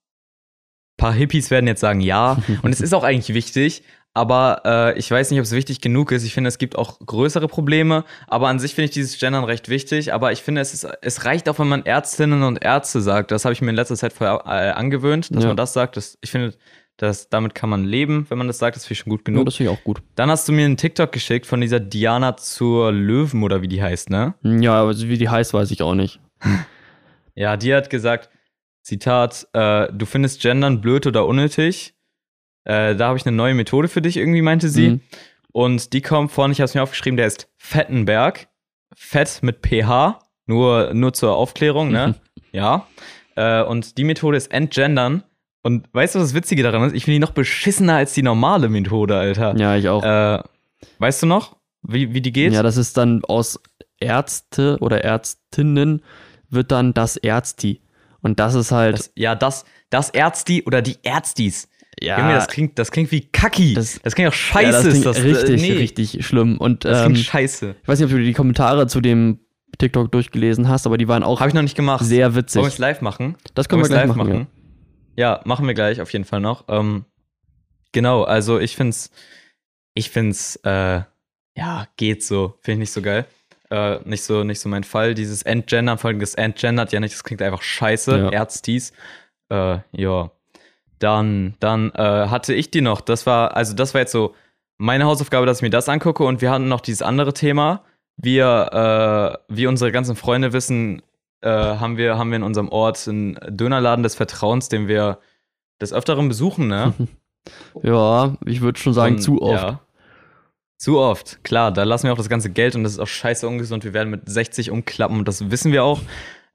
Ein paar Hippies werden jetzt sagen ja. *laughs* Und es ist auch eigentlich wichtig, aber äh, ich weiß nicht, ob es wichtig genug ist. Ich finde, es gibt auch größere Probleme, aber an sich finde ich dieses Gendern recht wichtig. Aber ich finde, es, ist, es reicht auch, wenn man Ärztinnen und Ärzte sagt. Das habe ich mir in letzter Zeit vorher äh, angewöhnt, dass Ja. man das sagt. Das, ich finde, das, damit kann man leben, wenn man das sagt. Das finde ich schon gut ja, genug. das finde ich auch gut. Dann hast du mir einen TikTok geschickt von dieser Diana zur Löwen oder wie die heißt, ne? Ja, aber wie die heißt, weiß ich auch nicht. *laughs* Ja, die hat gesagt, Zitat, äh, du findest Gendern blöd oder unnötig. Äh, da habe ich eine neue Methode für dich, irgendwie meinte sie. Mhm. Und die kommt von, ich habe es mir aufgeschrieben, der ist Fettenberg. Fett mit PH Nur, nur zur Aufklärung, ne? *laughs* ja. Äh, und die Methode ist Entgendern. Und weißt du, was das Witzige daran ist? Ich finde die noch beschissener als die normale Methode, Alter. Ja, ich auch. Äh, weißt du noch, wie, wie die geht? Ja, das ist dann aus Ärzte oder Ärztinnen wird dann das Ärzti. Und das ist halt. Das, ja, das, das Ärzti oder die Ärztis. ja, Junge, das klingt, das klingt wie Kacki. Das, Das- klingt auch scheiße. ja, das klingt ist das, äh, richtig, nee, richtig schlimm. Und Das ähm, klingt ich scheiße. weiß nicht, ob du die Kommentare zu dem TikTok durchgelesen hast, aber die waren auch Habe ich noch nicht gemacht. sehr Wollen wir witzig. es live machen? Das können wir Wollen gleich wir's machen. Ja. Machen wir gleich auf jeden Fall noch. Ähm, genau, also ich find's, ich find's, äh, ja, geht so. Finde ich nicht so geil. Äh, nicht so, nicht so mein Fall. Dieses Entgendern, vor allem das Entgendert ja nicht, das klingt einfach scheiße. Ja. Ärztis. Äh, ja. Dann, dann äh, hatte ich die noch. Das war, also das war jetzt so meine Hausaufgabe, dass ich mir das angucke. Und wir hatten noch dieses andere Thema. Wir, äh, wie unsere ganzen Freunde wissen, äh, haben, wir, haben wir in unserem Ort einen Dönerladen des Vertrauens, den wir des Öfteren besuchen, ne? *laughs* Ja, ich würde schon sagen, Und, zu oft. Ja. Zu oft, klar. Da lassen wir auch das ganze Geld und das ist auch scheiße ungesund. Wir werden mit 60 umklappen und das wissen wir auch.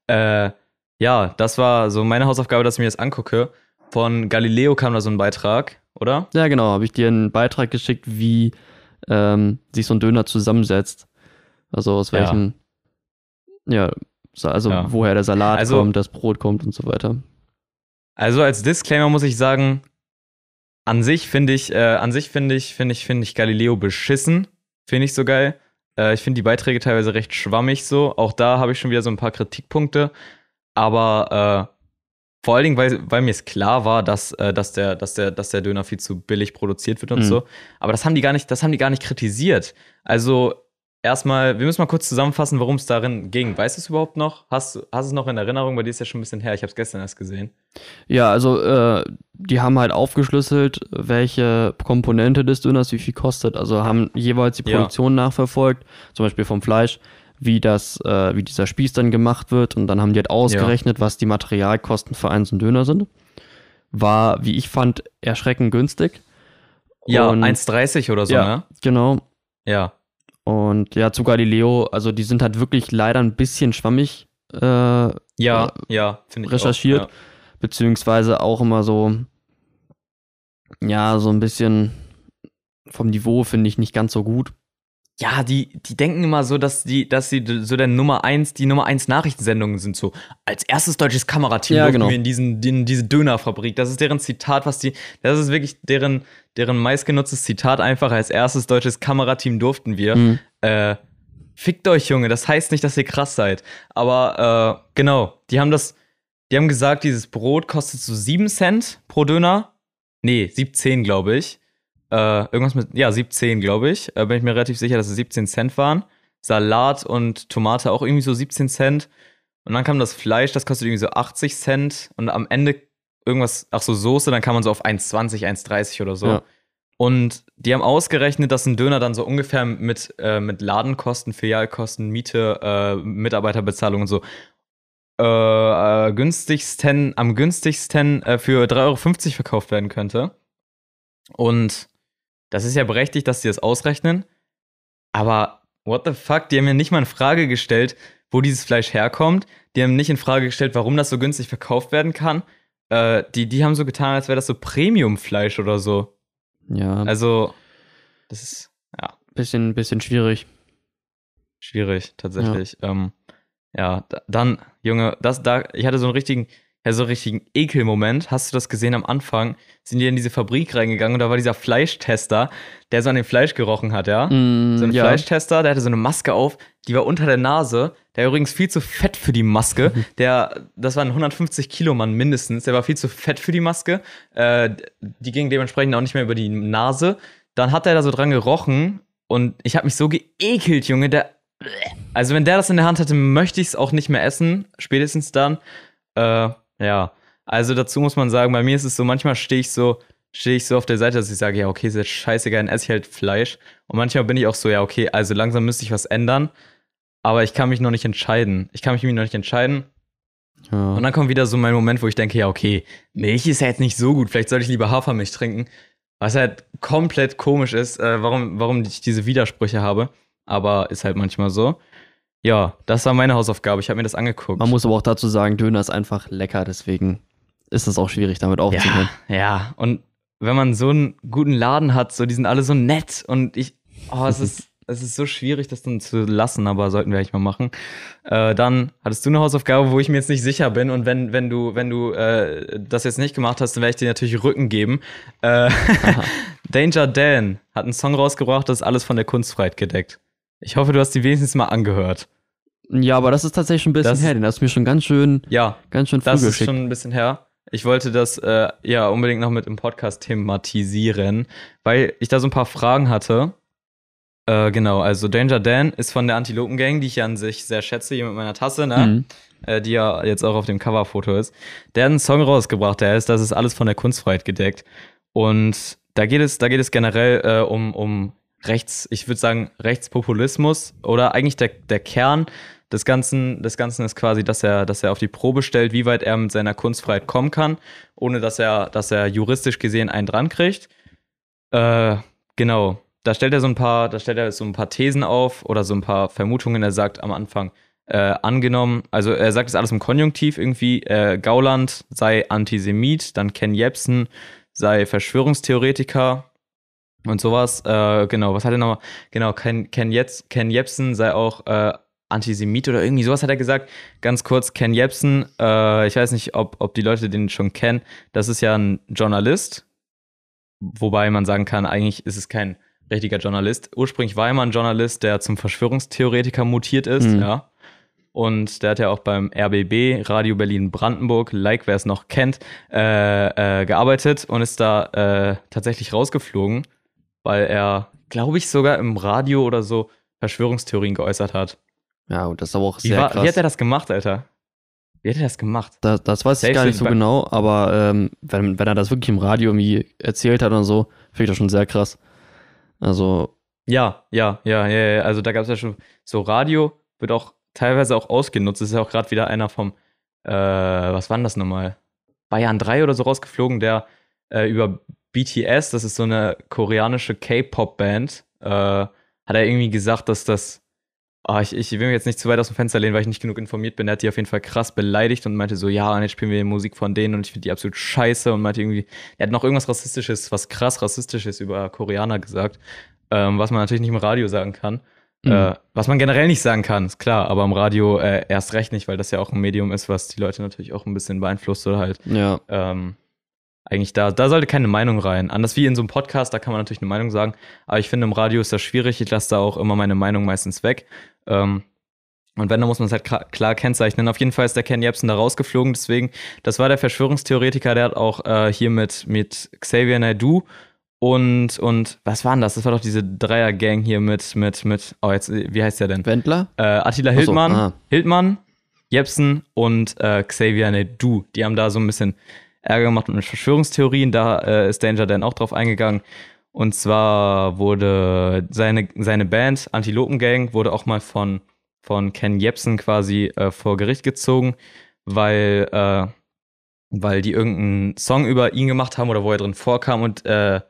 Äh, ja, das war so meine Hausaufgabe, dass ich mir das angucke. Von Galileo kam da so ein Beitrag, oder? Ja, genau. Habe ich dir einen Beitrag geschickt, wie ähm, sich so ein Döner zusammensetzt. Also aus Ja. welchem, ja, also Ja. woher der Salat Also- kommt, das Brot kommt und so weiter. Also als Disclaimer muss ich sagen, an sich finde ich, äh, an sich finde ich, finde ich, finde ich Galileo beschissen. Finde ich so geil. Äh, ich finde die Beiträge teilweise recht schwammig so. Auch da habe ich schon wieder so ein paar Kritikpunkte. Aber äh, vor allen Dingen, weil, weil mir es klar war, dass, äh, dass, der, dass, der, dass der Döner viel zu billig produziert wird und Mhm. so. Aber das haben die gar nicht, das haben die gar nicht kritisiert. Also erstmal, wir müssen mal kurz zusammenfassen, worum es darin ging. Weißt du es überhaupt noch? Hast, du- es noch in Erinnerung? Bei dir ist ja schon ein bisschen her. Ich habe es gestern erst gesehen. Ja, also äh, die haben halt aufgeschlüsselt, welche Komponente des Döners wie viel kostet. Also haben jeweils die Ja. Produktion nachverfolgt, zum Beispiel vom Fleisch, wie das, äh, wie dieser Spieß dann gemacht wird und dann haben die halt ausgerechnet, was die Materialkosten für einen Döner sind. War, wie ich fand, erschreckend günstig. Ja, Und- 1,30 oder so, ja, ne? genau. Ja. Und ja, zu Galileo, also die sind halt wirklich leider ein bisschen schwammig äh, Ja, ja, finde ich. recherchiert. Auch, beziehungsweise auch immer so, ja, so ein bisschen vom Niveau finde ich nicht ganz so gut. Ja. die, die denken immer so, dass die, dass sie so der Nummer 1, die Nummer 1 Nachrichtensendungen sind. So, als erstes deutsches Kamerateam Ja, durften genau. wir in, diesen, in diese Dönerfabrik. Das ist deren Zitat, was die, das ist wirklich deren, deren meistgenutztes Zitat einfach. Als erstes deutsches Kamerateam durften wir. Mhm. Äh, fickt euch, Junge, das heißt nicht, dass ihr krass seid. Aber äh, genau, die haben das, die haben gesagt, dieses Brot kostet so 7 Cent pro Döner. Nee, 17, glaube ich. Äh, irgendwas mit, ja, 17, glaube ich. Äh, bin ich mir relativ sicher, dass es 17 Cent waren. Salat und Tomate auch irgendwie so 17 Cent. Und dann kam das Fleisch, das kostet irgendwie so 80 Cent. Und am Ende irgendwas, ach so, Soße, dann kam man so auf 1,20, 1,30 oder so. Ja. Und die haben ausgerechnet, dass ein Döner dann so ungefähr mit, äh, mit Ladenkosten, Filialkosten, Miete, äh, Mitarbeiterbezahlung und so äh, äh, günstigsten, am günstigsten äh, für 3,50 Euro verkauft werden könnte. Und das ist ja berechtigt, dass die das ausrechnen. Aber what the fuck, die haben ja nicht mal in Frage gestellt, wo dieses Fleisch herkommt. Die haben nicht in Frage gestellt, warum das so günstig verkauft werden kann. Äh, die, die haben so getan, als wäre das so Premium-Fleisch oder so. Ja, Also, das ist ja bisschen, bisschen schwierig. schwierig, tatsächlich. Ja, ähm, ja da, dann, Junge, das da, ich hatte so einen richtigen, ja, so einen richtigen Ekelmoment. Hast du das gesehen am Anfang? Sind die in diese Fabrik reingegangen und da war dieser Fleischtester, der so an dem Fleisch gerochen hat, ja? Mm, So ein ja. Fleischtester, der hatte so eine Maske auf, die war unter der Nase. Der war übrigens viel zu fett für die Maske. *laughs* Der, das war ein 150 Kilo Mann mindestens. Der war viel zu fett für die Maske. Äh, die ging dementsprechend auch nicht mehr über die Nase. Dann hat er da so dran gerochen und ich habe mich so geekelt, Junge. Der, also wenn der das in der Hand hatte, möchte ich es auch nicht mehr essen. Spätestens dann. Äh, ja. Also dazu muss man sagen, bei mir ist es so, manchmal stehe ich so, stehe ich so auf der Seite, dass ich sage, ja, okay, ist jetzt scheißegal, dann esse ich halt Fleisch. Und manchmal bin ich auch so, ja, okay, also langsam müsste ich was ändern. Aber ich kann mich noch nicht entscheiden. Ich kann mich noch nicht entscheiden. Ja. Und dann kommt wieder so mein Moment, wo ich denke, ja, okay, Milch ist ja jetzt nicht so gut. Vielleicht sollte ich lieber Hafermilch trinken. Was halt komplett komisch ist, äh, warum, warum ich diese Widersprüche habe. Aber ist halt manchmal so. Ja, das war meine Hausaufgabe. Ich habe mir das angeguckt. Man muss aber auch dazu sagen, Döner ist einfach lecker, deswegen ist es auch schwierig, damit aufzuhören. Ja, ja, und wenn man so einen guten Laden hat, so, die sind alle so nett und ich, oh, es ist, *laughs* es ist so schwierig, das dann zu lassen, aber sollten wir eigentlich mal machen. Äh, dann hattest du eine Hausaufgabe, wo ich mir jetzt nicht sicher bin und wenn, wenn du, wenn du äh, das jetzt nicht gemacht hast, dann werde ich dir natürlich Rücken geben. Äh, *laughs* *laughs* Danger Dan hat einen Song rausgebracht, das ist alles von der Kunstfreiheit gedeckt. Ich hoffe, du hast die wenigstens mal angehört. Ja, aber das ist tatsächlich schon ein bisschen Das- her, den hast du mir schon ganz schön, Ja, ganz schön früh Das ist geschickt. schon ein bisschen her. Ich wollte das äh, ja unbedingt noch mit im Podcast thematisieren, weil ich da so ein paar Fragen hatte. Äh, genau, also Danger Dan ist von der Antilopen Gang, die ich ja an sich sehr schätze, hier mit meiner Tasse, ne? Mhm. Äh, die ja jetzt auch auf dem Coverfoto ist. Der hat einen Song rausgebracht, der ist, das ist alles von der Kunstfreiheit gedeckt. Und da geht es, da geht es generell äh, um, um Rechts, ich würde sagen, Rechtspopulismus oder eigentlich der, der Kern des Ganzen, des Ganzen ist quasi, dass er, dass er auf die Probe stellt, wie weit er mit seiner Kunstfreiheit kommen kann, ohne dass er, dass er juristisch gesehen einen dran kriegt. Äh, genau. Da stellt er so ein paar, da stellt er so ein paar Thesen auf oder so ein paar Vermutungen. Er sagt am Anfang, äh, angenommen, also er sagt es alles im Konjunktiv irgendwie, äh, Gauland sei Antisemit, dann Ken Jebsen sei Verschwörungstheoretiker und sowas. Äh, genau, was hat er nochmal? Genau, Ken, Ken, Jetz, Ken Jebsen sei auch äh, Antisemit oder irgendwie sowas hat er gesagt. Ganz kurz, Ken Jebsen, äh, ich weiß nicht, ob, ob die Leute den schon kennen, das ist ja ein Journalist, wobei man sagen kann, eigentlich ist es kein richtiger Journalist. Ursprünglich war er mal ein Journalist, der zum Verschwörungstheoretiker mutiert ist, Mhm. ja. Und der hat ja auch beim RBB, Radio Berlin Brandenburg, like wer es noch kennt, äh, äh, gearbeitet und ist da äh, tatsächlich rausgeflogen, weil er, glaube ich, sogar im Radio oder so Verschwörungstheorien geäußert hat. Ja, und das ist aber auch Wie, sehr war, krass. wie hat er das gemacht, Alter? Wie hat er das gemacht? Das, das weiß ich Safe gar nicht so genau, aber ähm, wenn, wenn er das wirklich im Radio irgendwie erzählt hat und so, finde ich das schon sehr krass. Also, Ja, ja, ja, ja, ja. Also da gab es ja schon so Radio, wird auch teilweise auch ausgenutzt. Das ist ja auch gerade wieder einer vom, äh, was war denn das nochmal? Bayern 3 oder so rausgeflogen, der äh, über BTS, das ist so eine koreanische K-Pop-Band, äh, hat er irgendwie gesagt, dass das. Ah, ich, ich will mich jetzt nicht zu weit aus dem Fenster lehnen, weil ich nicht genug informiert bin. Er hat die auf jeden Fall krass beleidigt und meinte so, ja, und jetzt spielen wir Musik von denen und ich finde die absolut scheiße und meinte irgendwie, er hat noch irgendwas Rassistisches, was krass Rassistisches über Koreaner gesagt, ähm, was man natürlich nicht im Radio sagen kann. Mhm. Äh, was man generell nicht sagen kann, ist klar, aber im Radio äh, erst recht nicht, weil das ja auch ein Medium ist, was die Leute natürlich auch ein bisschen beeinflusst oder halt ja, ähm, eigentlich da, da sollte keine Meinung rein. Anders wie in so einem Podcast, da kann man natürlich eine Meinung sagen, aber ich finde im Radio ist das schwierig, ich lasse da auch immer meine Meinung meistens weg. Ähm, und wenn, dann muss man es halt klar, kennzeichnen. Auf jeden Fall ist der Ken Jebsen da rausgeflogen, deswegen, das war der Verschwörungstheoretiker, der hat auch äh, hier mit, mit Xavier Naidoo und, und was war denn das? Das war doch diese Dreier-Gang hier mit, mit, mit, oh, jetzt, wie heißt der denn? Wendler? äh, Attila so, Hildmann, ah. Hildmann, Jepsen und äh, Xavier Naidoo. Die haben da so ein bisschen Ärger gemacht mit Verschwörungstheorien. Da äh, ist Danger Dan auch drauf eingegangen. Und zwar wurde seine, seine Band Antilopen Gang wurde auch mal von, von Ken Jepsen quasi äh, vor Gericht gezogen, weil, äh, weil die irgendeinen Song über ihn gemacht haben oder wo er drin vorkam und äh,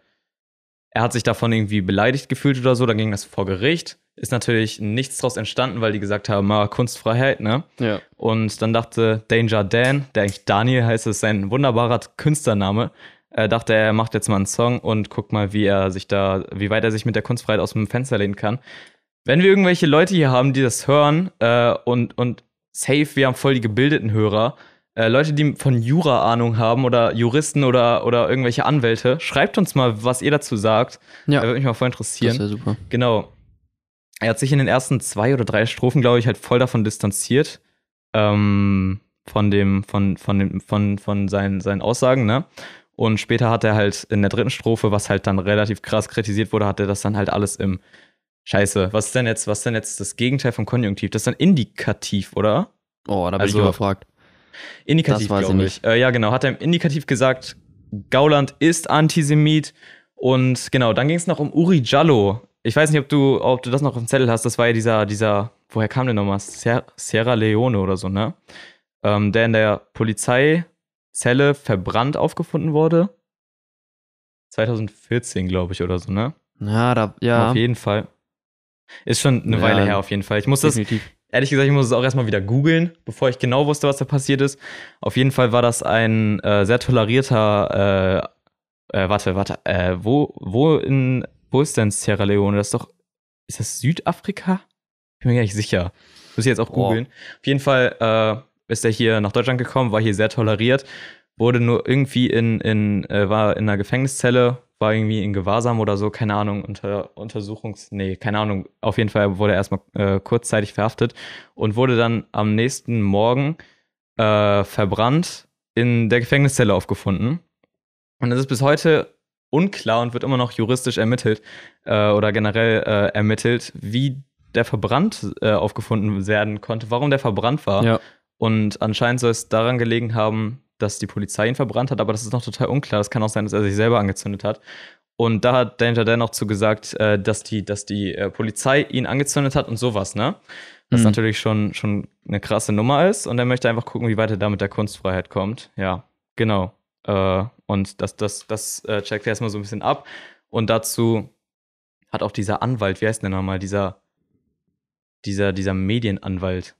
er hat sich davon irgendwie beleidigt gefühlt oder so, dann ging das vor Gericht. Ist natürlich nichts draus entstanden, weil die gesagt haben, ah, Kunstfreiheit, ne? Ja. Und dann dachte Danger Dan, der eigentlich Daniel heißt, ist sein wunderbarer Künstlername, äh, dachte er, er macht jetzt mal einen Song und guckt mal, wie er sich da, wie weit er sich mit der Kunstfreiheit aus dem Fenster lehnen kann. Wenn wir irgendwelche Leute hier haben, die das hören äh, und, und safe, wir haben voll die gebildeten Hörer, äh, Leute, die von Jura Ahnung haben oder Juristen oder, oder irgendwelche Anwälte, schreibt uns mal, was ihr dazu sagt. Ja, Da würde mich mal voll das interessieren. wäre super. Genau. Er hat sich in den ersten zwei oder drei Strophen, glaube ich, halt voll davon distanziert. Ähm, von dem, von, von dem, von, von seinen, seinen Aussagen, ne? Und später hat er halt in der dritten Strophe, was halt dann relativ krass kritisiert wurde, hat er das dann halt alles im Scheiße. Was ist denn jetzt, was ist denn jetzt das Gegenteil von Konjunktiv? Das ist dann Indikativ, oder? Oh, da bin Also- ich überfragt. Indikativ, Das glaube ich. Äh, ja, genau. Hat er im Indikativ gesagt, Gauland ist Antisemit. Und genau, dann ging es noch um Uri Jallo. Ich weiß nicht, ob du, ob du das noch auf dem Zettel hast. Das war ja dieser, dieser, woher kam der nochmal? Sier- Sierra Leone oder so, ne? Ähm, der in der Polizeizelle verbrannt aufgefunden wurde. 2014, glaube ich, oder so, ne? Ja, da, ja, Auf jeden Fall. Ist schon eine Ja, Weile her, auf jeden Fall. Ich muss das, definitiv. Ehrlich gesagt, ich muss es auch erstmal wieder googeln, bevor ich genau wusste, was da passiert ist. Auf jeden Fall war das ein äh, sehr tolerierter, äh, äh, warte, warte, äh, wo, wo in, wo ist denn Sierra Leone? Das ist doch, ist das Südafrika? Bin mir gar nicht sicher. Muss ich jetzt auch googeln. Auf jeden Fall äh, ist er hier nach Deutschland gekommen, war hier sehr toleriert, wurde nur irgendwie in, in äh, war in einer Gefängniszelle, war irgendwie in Gewahrsam oder so, keine Ahnung, unter Untersuchungs, nee, keine Ahnung. Auf jeden Fall wurde er erstmal äh, kurzzeitig verhaftet und wurde dann am nächsten Morgen äh, verbrannt in der Gefängniszelle aufgefunden. Und es ist bis heute unklar und wird immer noch juristisch ermittelt äh, oder generell äh, ermittelt, wie der verbrannt äh, aufgefunden werden konnte, warum der verbrannt war. Ja. Und anscheinend soll es daran gelegen haben, dass die Polizei ihn verbrannt hat, aber das ist noch total unklar. Das kann auch sein, dass er sich selber angezündet hat. Und da hat Danger Dan auch zu gesagt, äh, dass die, dass die äh, Polizei ihn angezündet hat und sowas, ne? Was Mhm. natürlich schon, schon eine krasse Nummer ist. Und er möchte einfach gucken, wie weit er da mit der Kunstfreiheit kommt. Ja, genau. Äh, und das, das, das äh, checkt er erstmal so ein bisschen ab. Und dazu hat auch dieser Anwalt, wie heißt der nochmal, dieser, dieser, dieser Medienanwalt.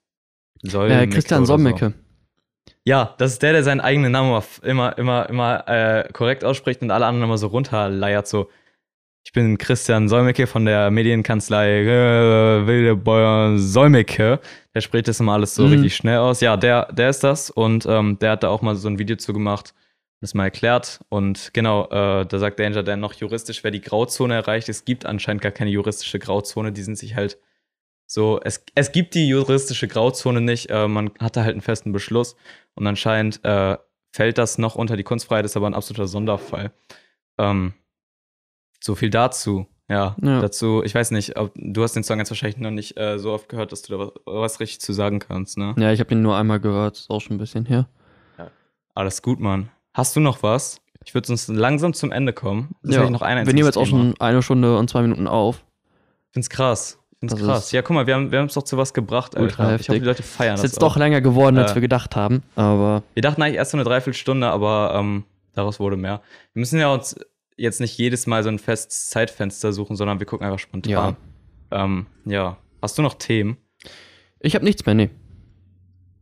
Äh, Solmecke Christian oder so. Ja, das ist der, der seinen eigenen Namen immer, immer, immer äh, korrekt ausspricht und alle anderen immer so runterleiert. So, ich bin Christian Solmecke von der Medienkanzlei äh, Wildebeuer Solmecke. Der spricht das immer alles so Mhm. richtig schnell aus. Ja, der, der ist das und ähm, der hat da auch mal so ein Video zu gemacht, das mal erklärt. Und genau, äh, da sagt Danger Dan noch juristisch, wer die Grauzone erreicht. Es gibt anscheinend gar keine juristische Grauzone, die sind sich halt so, es, es gibt die juristische Grauzone nicht, äh, man hatte halt einen festen Beschluss und anscheinend äh, fällt das noch unter die Kunstfreiheit, ist aber ein absoluter Sonderfall. Ähm, so viel dazu. Ja, Ja. dazu, ich weiß nicht, ob, du hast den Song jetzt wahrscheinlich noch nicht äh, so oft gehört, dass du da was, was richtig zu sagen kannst, ne? Ja, ich habe den nur einmal gehört, ist auch schon ein bisschen her. Alles gut, Mann. Hast du noch was? Ich würde sonst langsam zum Ende kommen. Das ja, noch ein wir nehmen jetzt auch schon eine Stunde und zwei Minuten auf. Ich find's krass. Ich find's Das krass. ist Ja, guck mal, wir haben es doch zu was gebracht, ultra Alter. Ich hoffe, die Leute feiern Ist das jetzt auch. doch länger geworden, als Äh. wir gedacht haben, aber Wir dachten eigentlich erst so eine Dreiviertelstunde, aber ähm, daraus wurde mehr. Wir müssen ja uns jetzt nicht jedes Mal so ein festes Zeitfenster suchen, sondern wir gucken einfach spontan. Ja. Ähm, ja. Hast du noch Themen? ich habe nichts mehr, nee.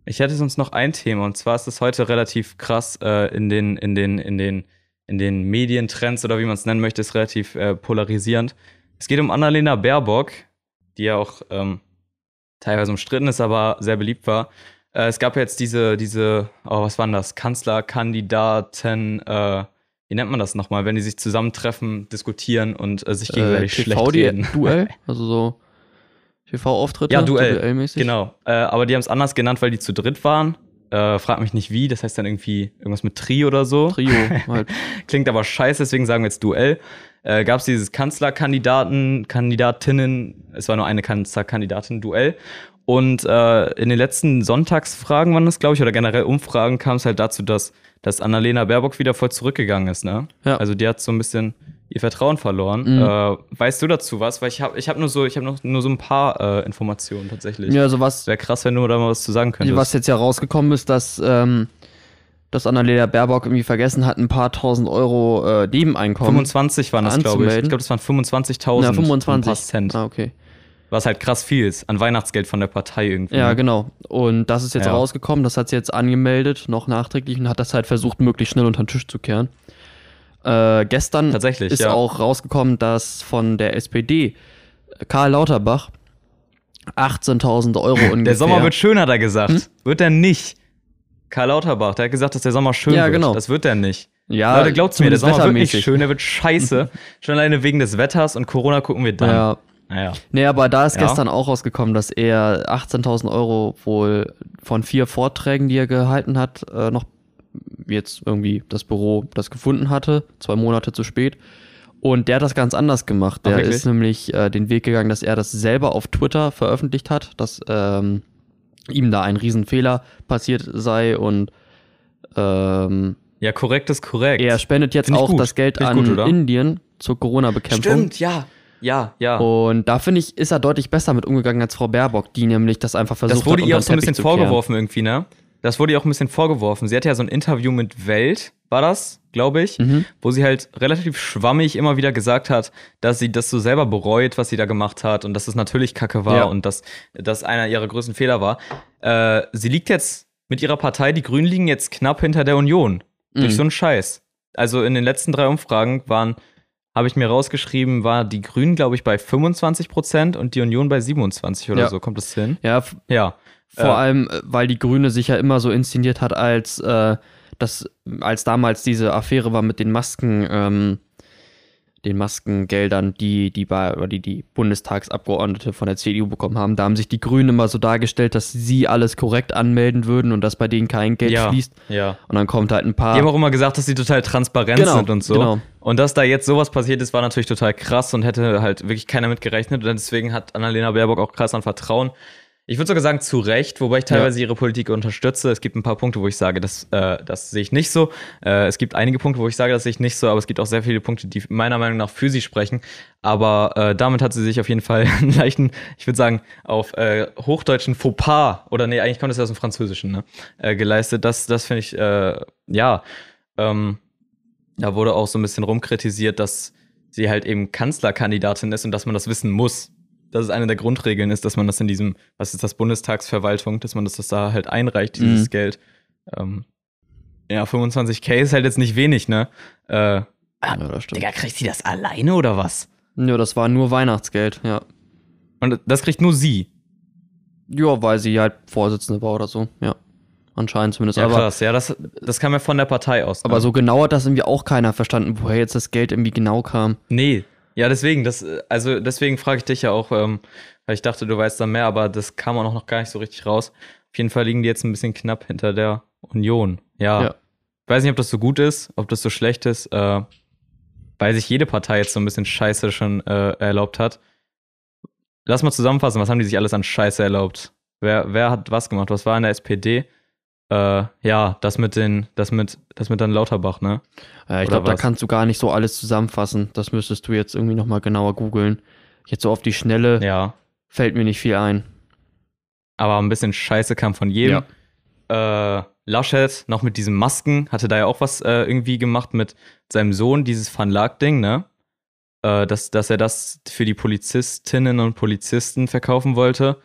Ich hätte sonst noch ein Thema und zwar ist es heute relativ krass äh, in den in den in den in den Medientrends oder wie man es nennen möchte, ist relativ äh, polarisierend. Es geht um Annalena Baerbock, die ja auch ähm, teilweise umstritten ist, aber sehr beliebt war. Äh, es gab jetzt diese diese oh was waren das Kanzlerkandidaten äh, wie nennt man das nochmal, wenn die sich zusammentreffen, diskutieren und äh, sich gegenseitig schlecht reden? Duell, *laughs* also so TV-Auftritte. Ja, Duell. duellmäßig. Genau, äh, aber die haben es anders genannt, weil die zu dritt waren. Äh, frag mich nicht wie, das heißt dann irgendwie irgendwas mit Trio oder so. Trio *laughs* halt. Klingt aber scheiße, deswegen sagen wir jetzt Duell. Äh, Gab es dieses Kanzlerkandidaten, Kandidatinnen, es war nur eine Kanzlerkandidatin, Duell. Und äh, in den letzten Sonntagsfragen waren das, glaube ich, oder generell Umfragen kam es halt dazu, dass, dass Annalena Baerbock wieder voll zurückgegangen ist, ne? Ja. Also die hat so ein bisschen ihr Vertrauen verloren. Mhm. Äh, weißt du dazu was? Weil ich habe ich hab nur so, ich habe noch nur so ein paar äh, Informationen tatsächlich. Ja, also was, Wäre krass, wenn du da mal was zu sagen könntest. was jetzt ja rausgekommen ist, dass, ähm, dass Annalena Baerbock irgendwie vergessen hat, ein paar tausend Euro äh, Nebeneinkommen. 25 waren das, glaube ich. Ich glaube, das waren 25.000 ja, und ein 25. paar Cent. Ah, okay. Was halt krass viel ist. An Weihnachtsgeld von der Partei irgendwie. Ja, genau. Und das ist jetzt Ja. rausgekommen, das hat sie jetzt angemeldet, noch nachträglich und hat das halt versucht, möglichst schnell unter den Tisch zu kehren. Äh, gestern Tatsächlich, ist ja. auch rausgekommen, dass von der SPD Karl Lauterbach 18.000 Euro ungefähr. Der Sommer wird schön, hat er gesagt. Hm? Wird er nicht. Karl Lauterbach, der hat gesagt, dass der Sommer schön Ja, wird. genau. Das wird er nicht. ja, Leute, glaubt's mir, der Sommer wird nicht schön, der wird scheiße. *laughs* Schon alleine wegen des Wetters und Corona gucken wir dann. Ja. Naja. Nee, aber da ist Ja. gestern auch rausgekommen, dass er 18.000 Euro wohl von vier Vorträgen, die er gehalten hat, äh, noch jetzt irgendwie das Büro das gefunden hatte, zwei Monate zu spät. Und der hat das ganz anders gemacht. Ach, Der wirklich? ist nämlich äh, den Weg gegangen, dass er das selber auf Twitter veröffentlicht hat, dass ähm, ihm da ein Riesenfehler passiert sei und ähm, Ja, korrekt ist korrekt. er spendet jetzt auch gut. das Geld an gut? Indien zur Corona-Bekämpfung. Stimmt, ja. Ja, ja. Und da finde ich, ist er deutlich besser mit umgegangen als Frau Baerbock, die nämlich das einfach versucht das wurde hat, ihr auch so ein bisschen vorgeworfen irgendwie, ne? Das wurde ihr auch ein bisschen vorgeworfen. Sie hatte ja so ein Interview mit Welt, war das, glaube ich, Mhm. wo sie halt relativ schwammig immer wieder gesagt hat, dass sie das so selber bereut, was sie da gemacht hat und dass es natürlich Kacke war Ja. und dass das einer ihrer größten Fehler war. Äh, sie liegt jetzt mit ihrer Partei, die Grünen liegen jetzt knapp hinter der Union. Durch Mhm. so einen Scheiß. Also in den letzten drei Umfragen waren, habe ich mir rausgeschrieben, war die Grünen, glaube ich, bei 25 Prozent und die Union bei 27 oder Ja. so. Kommt das hin? Ja, Ja. Vor Äh, allem, äh, weil die Grüne sich ja immer so inszeniert hat, als, äh, das, als damals diese Affäre war mit den Masken, ähm, den Maskengeldern, die die, bei, die die Bundestagsabgeordnete von der CDU bekommen haben. Da haben sich die Grünen immer so dargestellt, dass sie alles korrekt anmelden würden und dass bei denen kein Geld Ja. fließt. Ja. Und dann kommt halt ein paar. Die haben auch immer gesagt, dass sie total transparent Genau, sind und so. genau. Und dass da jetzt sowas passiert ist, war natürlich total krass und hätte halt wirklich keiner mit gerechnet. Und deswegen hat Annalena Baerbock auch krass an Vertrauen. Ich würde sogar sagen, zu Recht, wobei ich teilweise ihre Politik unterstütze. Es gibt ein paar Punkte, wo ich sage, das, äh, das sehe ich nicht so. Äh, es gibt einige Punkte, wo ich sage, das sehe ich nicht so, aber es gibt auch sehr viele Punkte, die meiner Meinung nach für sie sprechen. Aber äh, damit hat sie sich auf jeden Fall *laughs* einen leichten, ich würde sagen, auf äh, hochdeutschen Fauxpas, oder nee, eigentlich kommt das ja aus dem Französischen, ne, äh, geleistet. Das, das finde ich, äh, ja, ähm, da wurde auch so ein bisschen rumkritisiert, dass sie halt eben Kanzlerkandidatin ist und dass man das wissen muss. Dass es eine der Grundregeln ist, dass man das in diesem, was ist das, Bundestagsverwaltung, dass man das, das da halt einreicht, dieses Mhm. Geld. Ähm, ja, 25k ist halt jetzt nicht wenig, ne? Äh, ja, das stimmt. Digga, kriegt sie das alleine oder was? Ja, das war nur Weihnachtsgeld, ja. Und das kriegt nur sie. Ja, weil sie halt Vorsitzende war oder so, ja. Anscheinend zumindest. Ja, aber krass. Ja, das, das kam ja von der Partei aus. ne? aber so genau hat das irgendwie auch keiner verstanden, woher jetzt das Geld irgendwie genau kam. Nee. Ja, deswegen, das, äh, also deswegen frage ich dich ja auch, ähm, weil ich dachte, du weißt da mehr, aber das kam auch noch gar nicht so richtig raus. Auf jeden Fall liegen die jetzt ein bisschen knapp hinter der Union. Ja. Ja. Ich weiß nicht, ob das so gut ist, ob das so schlecht ist, äh, weil sich jede Partei jetzt so ein bisschen Scheiße schon äh, erlaubt hat. Lass mal zusammenfassen, was haben die sich alles an Scheiße erlaubt? Wer, wer hat was gemacht? Was war in der SPD? Äh, ja, das mit den, das mit, das mit dann Lauterbach, ne? Äh, ich glaube, da kannst du gar nicht so alles zusammenfassen. Das müsstest du jetzt irgendwie nochmal genauer googeln. Jetzt so auf die Schnelle Ja. fällt mir nicht viel ein. aber ein bisschen Scheiße kam von jedem. Äh, Laschet noch mit diesen Masken, hatte da ja auch was äh, irgendwie gemacht mit seinem Sohn, dieses Van Laak-Ding, ne? Äh, dass, dass er das für die Polizistinnen und Polizisten verkaufen wollte.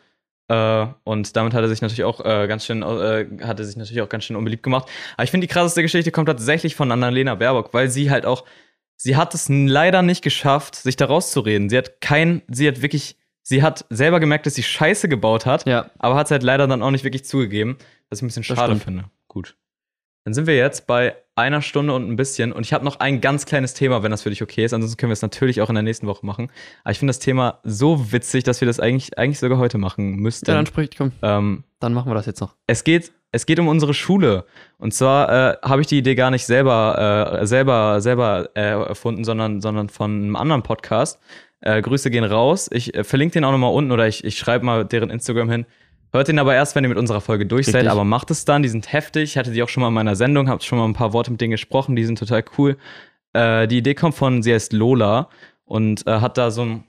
Äh, und damit hat er sich natürlich auch äh, ganz schön, äh, hat er sich natürlich auch ganz schön unbeliebt gemacht. Aber ich finde, die krasseste Geschichte kommt tatsächlich von Annalena Baerbock, weil sie halt auch, sie hat es leider nicht geschafft, sich da rauszureden. Sie hat kein, sie hat wirklich, sie hat selber gemerkt, dass sie Scheiße gebaut hat Ja, aber hat es halt leider dann auch nicht wirklich zugegeben, was ich ein bisschen schade finde. Gut. Dann sind wir jetzt bei einer Stunde und ein bisschen und ich habe noch ein ganz kleines Thema, wenn das für dich okay ist. Ansonsten können wir es natürlich auch in der nächsten Woche machen. Aber ich finde das Thema so witzig, dass wir das eigentlich, eigentlich sogar heute machen müssten. ja dann sprich, komm, ähm, dann machen wir das jetzt noch. es geht, es geht um unsere Schule. Und zwar äh, habe ich die Idee gar nicht selber, äh, selber, selber äh, erfunden, sondern, sondern von einem anderen Podcast. Äh, Grüße gehen raus. Ich äh, verlinke den auch nochmal unten oder ich, ich schreibe mal deren Instagram hin. Hört den aber erst, wenn ihr mit unserer Folge durch seid, aber macht es dann. Die sind heftig. Ich hatte die auch schon mal in meiner Sendung, habe schon mal ein paar Worte mit denen gesprochen. Die sind total cool. Äh, die Idee kommt von, sie heißt Lola und äh, hat da so ein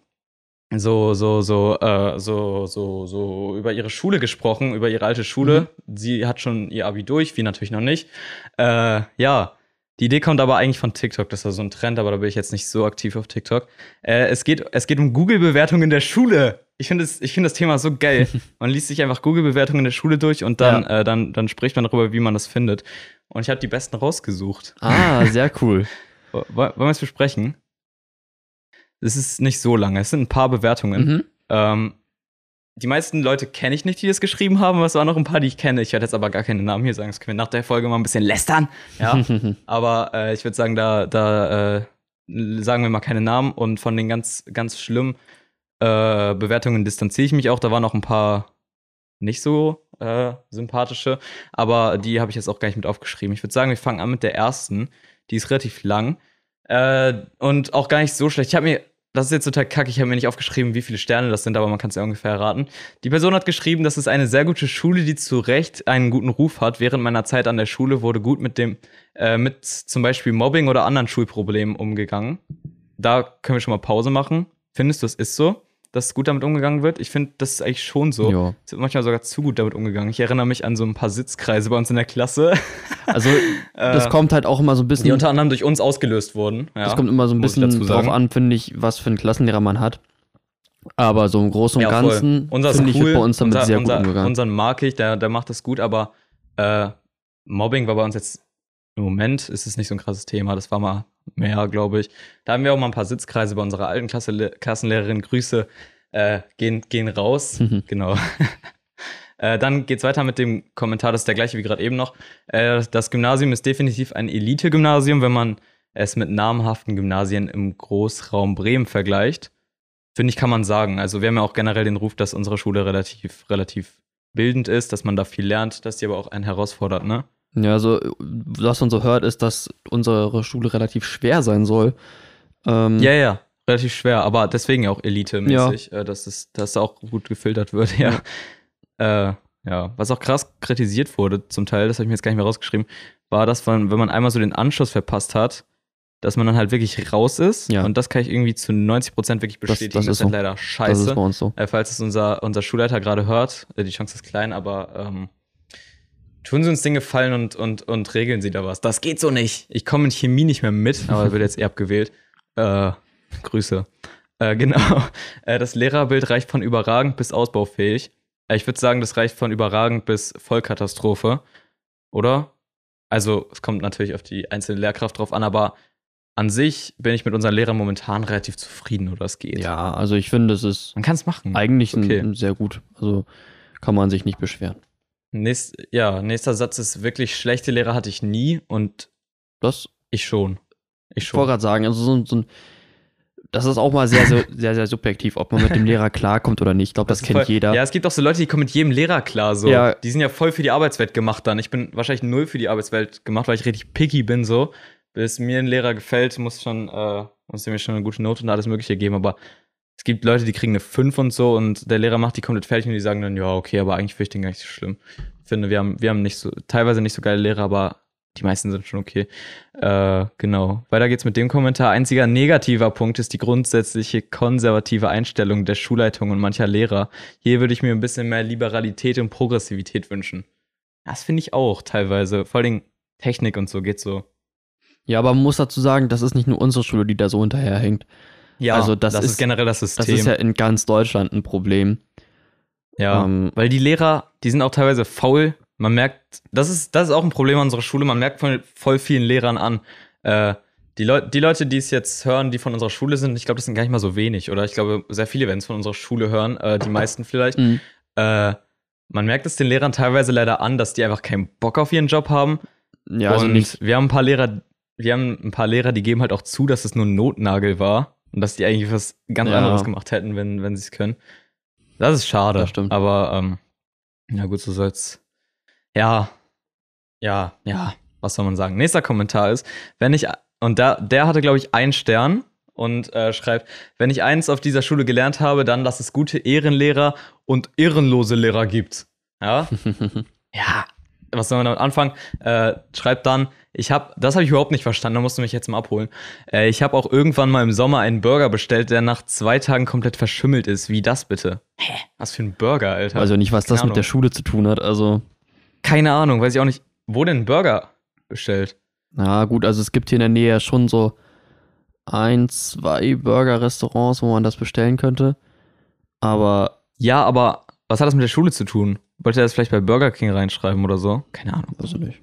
so, so, so, äh, so, so, so über ihre Schule gesprochen, über ihre alte Schule. Sie hat schon ihr Abi durch, wir natürlich noch nicht. Äh, ja, die Idee kommt aber eigentlich von TikTok. Das war so ein Trend, aber da bin ich jetzt nicht so aktiv auf TikTok. Äh, es, geht, es geht um Google-Bewertungen in der Schule. Ich finde das, ich find das Thema so geil. *laughs* Man liest sich einfach Google-Bewertungen in der Schule durch und dann, äh, dann, dann spricht man darüber, wie man das findet. Und ich habe die besten rausgesucht. Ah, sehr cool. *laughs* Wo- Wollen wir es besprechen? Es ist nicht so lange. Es sind ein paar Bewertungen. mhm. Ähm, die meisten Leute kenne ich nicht, die das geschrieben haben, aber es waren noch ein paar, die ich kenne. Ich werde jetzt aber gar keine Namen hier sagen. Das können wir nach der Folge mal ein bisschen lästern. Ja. *laughs* aber äh, ich würde sagen, da, da äh, sagen wir mal keine Namen und von den ganz, ganz schlimmen äh, Bewertungen distanziere ich mich auch. Da waren noch ein paar nicht so äh, sympathische, aber die habe ich jetzt auch gar nicht mit aufgeschrieben. Ich würde sagen, wir fangen an mit der ersten. Die ist relativ lang äh, und auch gar nicht so schlecht. Ich habe mir das ist jetzt total kacke, ich habe mir nicht aufgeschrieben, wie viele Sterne das sind, aber man kann es ja ungefähr erraten. Die Person hat geschrieben, das ist eine sehr gute Schule, die zu Recht einen guten Ruf hat. Während meiner Zeit an der Schule wurde gut mit dem, äh, mit zum Beispiel Mobbing oder anderen Schulproblemen umgegangen. Da können wir schon mal Pause machen. Findest du, es ist so? Dass gut damit umgegangen wird. Ich finde, das ist eigentlich schon so. Ja. Es wird manchmal sogar zu gut damit umgegangen. Ich erinnere mich an so ein paar Sitzkreise bei uns in der Klasse, *laughs* Also, das Äh, kommt halt auch immer so ein bisschen. die unter anderem durch uns ausgelöst wurden. Ja. Das kommt immer so ein bisschen drauf an, finde ich, was für einen Klassenlehrer man hat. Aber so im Großen und Ja. Ganzen finde ich, cool. bei uns damit unser, sehr unser, gut umgegangen. Unseren mag ich, der, der macht das gut, aber äh, Mobbing war bei uns jetzt im Moment ist es nicht so ein krasses Thema. Das war mal mehr, glaube ich. Da haben wir auch mal ein paar Sitzkreise bei unserer alten Klasse, Klassenlehrerin. Grüße äh, gehen, gehen raus. Mhm. Genau. *laughs* äh, dann geht's weiter mit dem Kommentar, das ist der gleiche wie gerade eben noch. Äh, das Gymnasium ist definitiv ein Elite-Gymnasium, wenn man es mit namhaften Gymnasien im Großraum Bremen vergleicht. Finde ich, kann man sagen. Also wir haben ja auch generell den Ruf, dass unsere Schule relativ, relativ bildend ist, dass man da viel lernt, dass die aber auch einen herausfordert, ne? Ja, also, was man so hört, ist, dass unsere Schule relativ schwer sein soll. Ähm, Ja, ja, relativ schwer, aber deswegen ja auch Elite-mäßig, äh, dass, es, dass da auch gut gefiltert wird, *laughs* ja. Äh, ja, was auch krass kritisiert wurde zum Teil, das habe ich mir jetzt gar nicht mehr rausgeschrieben, war, dass man, wenn man einmal so den Anschluss verpasst hat, dass man dann halt wirklich raus ist. Ja. Und das kann ich irgendwie zu 90% wirklich bestätigen. das Das, ist ist halt so. leider das ist scheiße. bei uns so. Äh, falls es unser, unser Schulleiter gerade hört, äh, die Chance ist klein, aber ähm, tun Sie uns den Gefallen und, und, und regeln Sie da was. Das geht so nicht. Ich komme in Chemie nicht mehr mit, aber wird jetzt eh abgewählt. *laughs* Äh, Grüße. Äh, genau. *laughs* Äh, das Lehrerbild reicht von überragend bis ausbaufähig. Äh, ich würde sagen, das reicht von überragend bis Vollkatastrophe. Oder? Also, es kommt natürlich auf die einzelne Lehrkraft drauf an, aber an sich bin ich mit unseren Lehrern momentan relativ zufrieden, oder es geht. Ja, also ich finde, es ist Man kann es machen. eigentlich Okay. ein, sehr gut. Also kann man sich nicht beschweren. Nächst, ja, nächster Satz ist wirklich schlechte Lehrer hatte ich nie und Das, ich schon. Ich ich wollte schon. gerade sagen, also so, so ein, das ist auch mal sehr, sehr, *laughs* sehr, sehr subjektiv, ob man mit dem Lehrer klarkommt oder nicht. Ich glaube, das, ist kennt voll, jeder. Ja, es gibt auch so Leute, die kommen mit jedem Lehrer klar. So. Ja. Die sind ja voll für die Arbeitswelt gemacht dann. Ich bin wahrscheinlich null für die Arbeitswelt gemacht, weil ich richtig picky bin so. Bis mir ein Lehrer gefällt, muss schon, äh, muss mir schon eine gute Note und alles Mögliche geben. Aber es gibt Leute, die kriegen eine 5 und so und der Lehrer macht die komplett fertig und die sagen dann, ja, okay, aber eigentlich finde ich den gar nicht so schlimm. Ich finde, wir haben, wir haben nicht so, teilweise nicht so geile Lehrer, aber die meisten sind schon okay. Äh, genau. Weiter geht's mit dem Kommentar. Einziger negativer Punkt ist die grundsätzliche konservative Einstellung der Schulleitung und mancher Lehrer. Hier würde ich mir ein bisschen mehr Liberalität und Progressivität wünschen. Das finde ich auch teilweise. Vor allem Technik und so geht so. Ja, aber man muss dazu sagen, das ist nicht nur unsere Schule, die da so hinterherhängt. Ja, Also das ist, ist- generell das Das System. ist ja in ganz Deutschland ein Problem. ja. Ähm, Weil die Lehrer, die sind auch teilweise faul. Man merkt, das ist, das ist auch ein Problem an unserer Schule. Man merkt von voll vielen Lehrern an. Äh, die, Leu die Leute, die es jetzt hören, die von unserer Schule sind, ich glaube, das sind gar nicht mal so wenig. Oder ich glaube, sehr viele werden es von unserer Schule hören. Äh, die meisten vielleicht. mh, Äh, man merkt es den Lehrern teilweise leider an, dass die einfach keinen Bock auf ihren Job haben. ja, also und nicht. wir haben ein paar Lehrer, wir haben ein paar Lehrer, die geben halt auch zu, dass es nur ein Notnagel war und dass die eigentlich was ganz Ja. anderes gemacht hätten, wenn, wenn sie es können. Das ist schade. Das stimmt. Aber ähm, ja gut, so soll's. Ja, ja, ja. Was soll man sagen? Nächster Kommentar ist, wenn ich und da, der hatte glaube ich einen Stern und äh, schreibt, wenn ich eins auf dieser Schule gelernt habe, dann, dass es gute Ehrenlehrer und ehrenlose Lehrer gibt. Ja, *laughs* ja, was soll man damit anfangen? Äh, schreibt dann, ich habe, das habe ich überhaupt nicht verstanden, da musst du mich jetzt mal abholen. Äh, ich habe auch irgendwann mal im Sommer einen Burger bestellt, der nach zwei Tagen komplett verschimmelt ist. Wie das bitte? Hä? Was für ein Burger, Alter? ja nicht, was das Keine mit der Ahnung. Schule zu tun hat. Also, Keine Ahnung, weiß ich auch nicht. Wo denn ein Burger bestellt? na gut, also es gibt hier in der Nähe ja schon so ein, zwei Burger-Restaurants, wo man das bestellen könnte. Aber, Ja, aber was hat das mit der Schule zu tun? Wollte er das vielleicht bei Burger King reinschreiben oder so? Keine Ahnung. weiß ich nicht.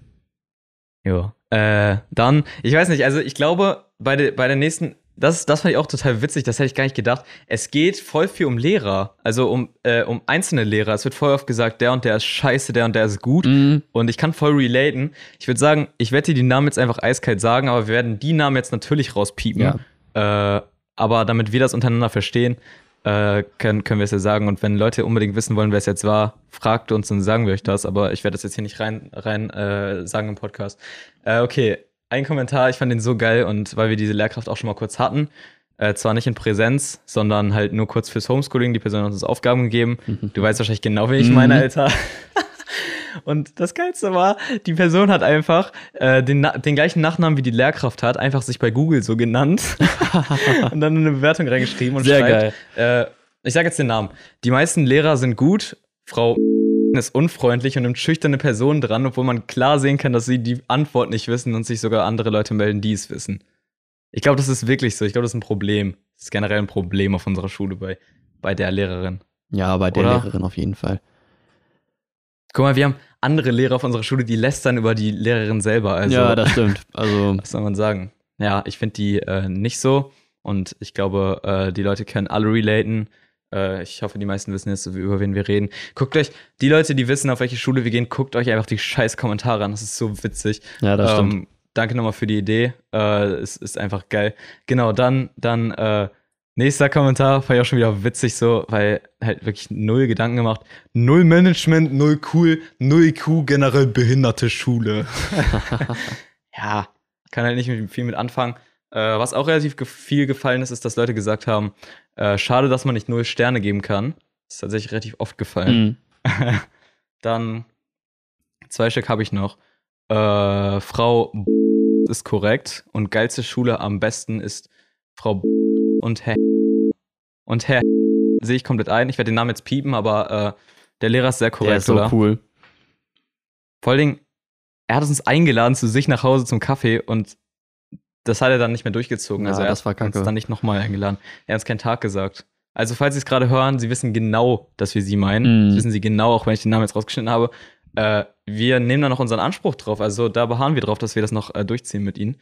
Ja. Äh, dann, ich weiß nicht, also ich glaube, bei, de, bei der nächsten, das, das fand ich auch total witzig, das hätte ich gar nicht gedacht. Es geht voll viel um Lehrer, also um, äh, um einzelne Lehrer. Es wird voll oft gesagt, der und der ist scheiße, der und der ist gut. Mhm. Und ich kann voll relaten. Ich würde sagen, ich werde dir die Namen jetzt einfach eiskalt sagen, aber wir werden die Namen jetzt natürlich rauspiepen. Äh, aber damit wir das untereinander verstehen, äh, können, können wir es ja sagen. Und wenn Leute unbedingt wissen wollen, wer es jetzt war, fragt uns und sagen wir euch das. Aber ich werde das jetzt hier nicht rein, rein äh, sagen im Podcast. Äh, okay, ein Kommentar, ich fand den so geil und weil wir diese Lehrkraft auch schon mal kurz hatten, äh, zwar nicht in Präsenz, sondern halt nur kurz fürs Homeschooling, die Person hat uns Aufgaben gegeben. Du weißt wahrscheinlich genau, wen ich Mhm. meine, Alter. *laughs* Und das Geilste war, die Person hat einfach äh, den, den gleichen Nachnamen wie die Lehrkraft hat, einfach sich bei Google so genannt *laughs* und dann eine Bewertung reingeschrieben und Sehr schreibt, äh, ich sage jetzt den Namen. Die meisten Lehrer sind gut, Frau ist unfreundlich und nimmt schüchterne Personen dran, obwohl man klar sehen kann, dass sie die Antwort nicht wissen und sich sogar andere Leute melden, die es wissen. Ich glaube, das ist wirklich so. Ich glaube, das ist ein Problem. Das ist generell ein Problem auf unserer Schule bei, bei der Lehrerin. Ja, bei der Oder? Lehrerin auf jeden Fall. Guck mal, wir haben andere Lehrer auf unserer Schule, die lästern über die Lehrerin selber. Also, ja, das stimmt. Also, *laughs* was soll man sagen? Ja, ich finde die äh, nicht so. Und ich glaube, äh, die Leute können alle relaten. Äh, ich hoffe, die meisten wissen jetzt, über wen wir reden. Guckt euch, die Leute, die wissen, auf welche Schule wir gehen, guckt euch einfach die scheiß Kommentare an. Das ist so witzig. ja, das stimmt. Ähm, danke nochmal für die Idee. Äh, es ist einfach geil. Genau, dann, dann, äh, nächster Kommentar, fand ich auch schon wieder witzig so, weil halt wirklich null Gedanken gemacht. Null Management, null cool, null IQ, generell behinderte Schule. *laughs* ja, kann halt nicht viel mit anfangen. Äh, was auch relativ viel gefallen ist, ist, dass Leute gesagt haben, äh, schade, dass man nicht null Sterne geben kann. Das ist tatsächlich relativ oft gefallen. Mhm. *laughs* Dann zwei Stück habe ich noch. Äh, Frau ist korrekt und geilste Schule am besten ist Frau und Herr. Und Herr sehe ich komplett ein. Ich werde den Namen jetzt piepen, aber äh, der Lehrer ist sehr korrekt, Der ist so oder? cool. Vor allen Dingen, er hat uns eingeladen zu sich nach Hause zum Kaffee und das hat er dann nicht mehr durchgezogen. Ja, also er das war hat uns dann nicht nochmal eingeladen. Er hat uns keinen Tag gesagt. Also falls Sie es gerade hören, Sie wissen genau, dass wir Sie meinen. Mhm. Das wissen Sie genau, auch wenn ich den Namen jetzt rausgeschnitten habe. Äh, wir nehmen da noch unseren Anspruch drauf. Also da beharren wir drauf, dass wir das noch äh, durchziehen mit Ihnen.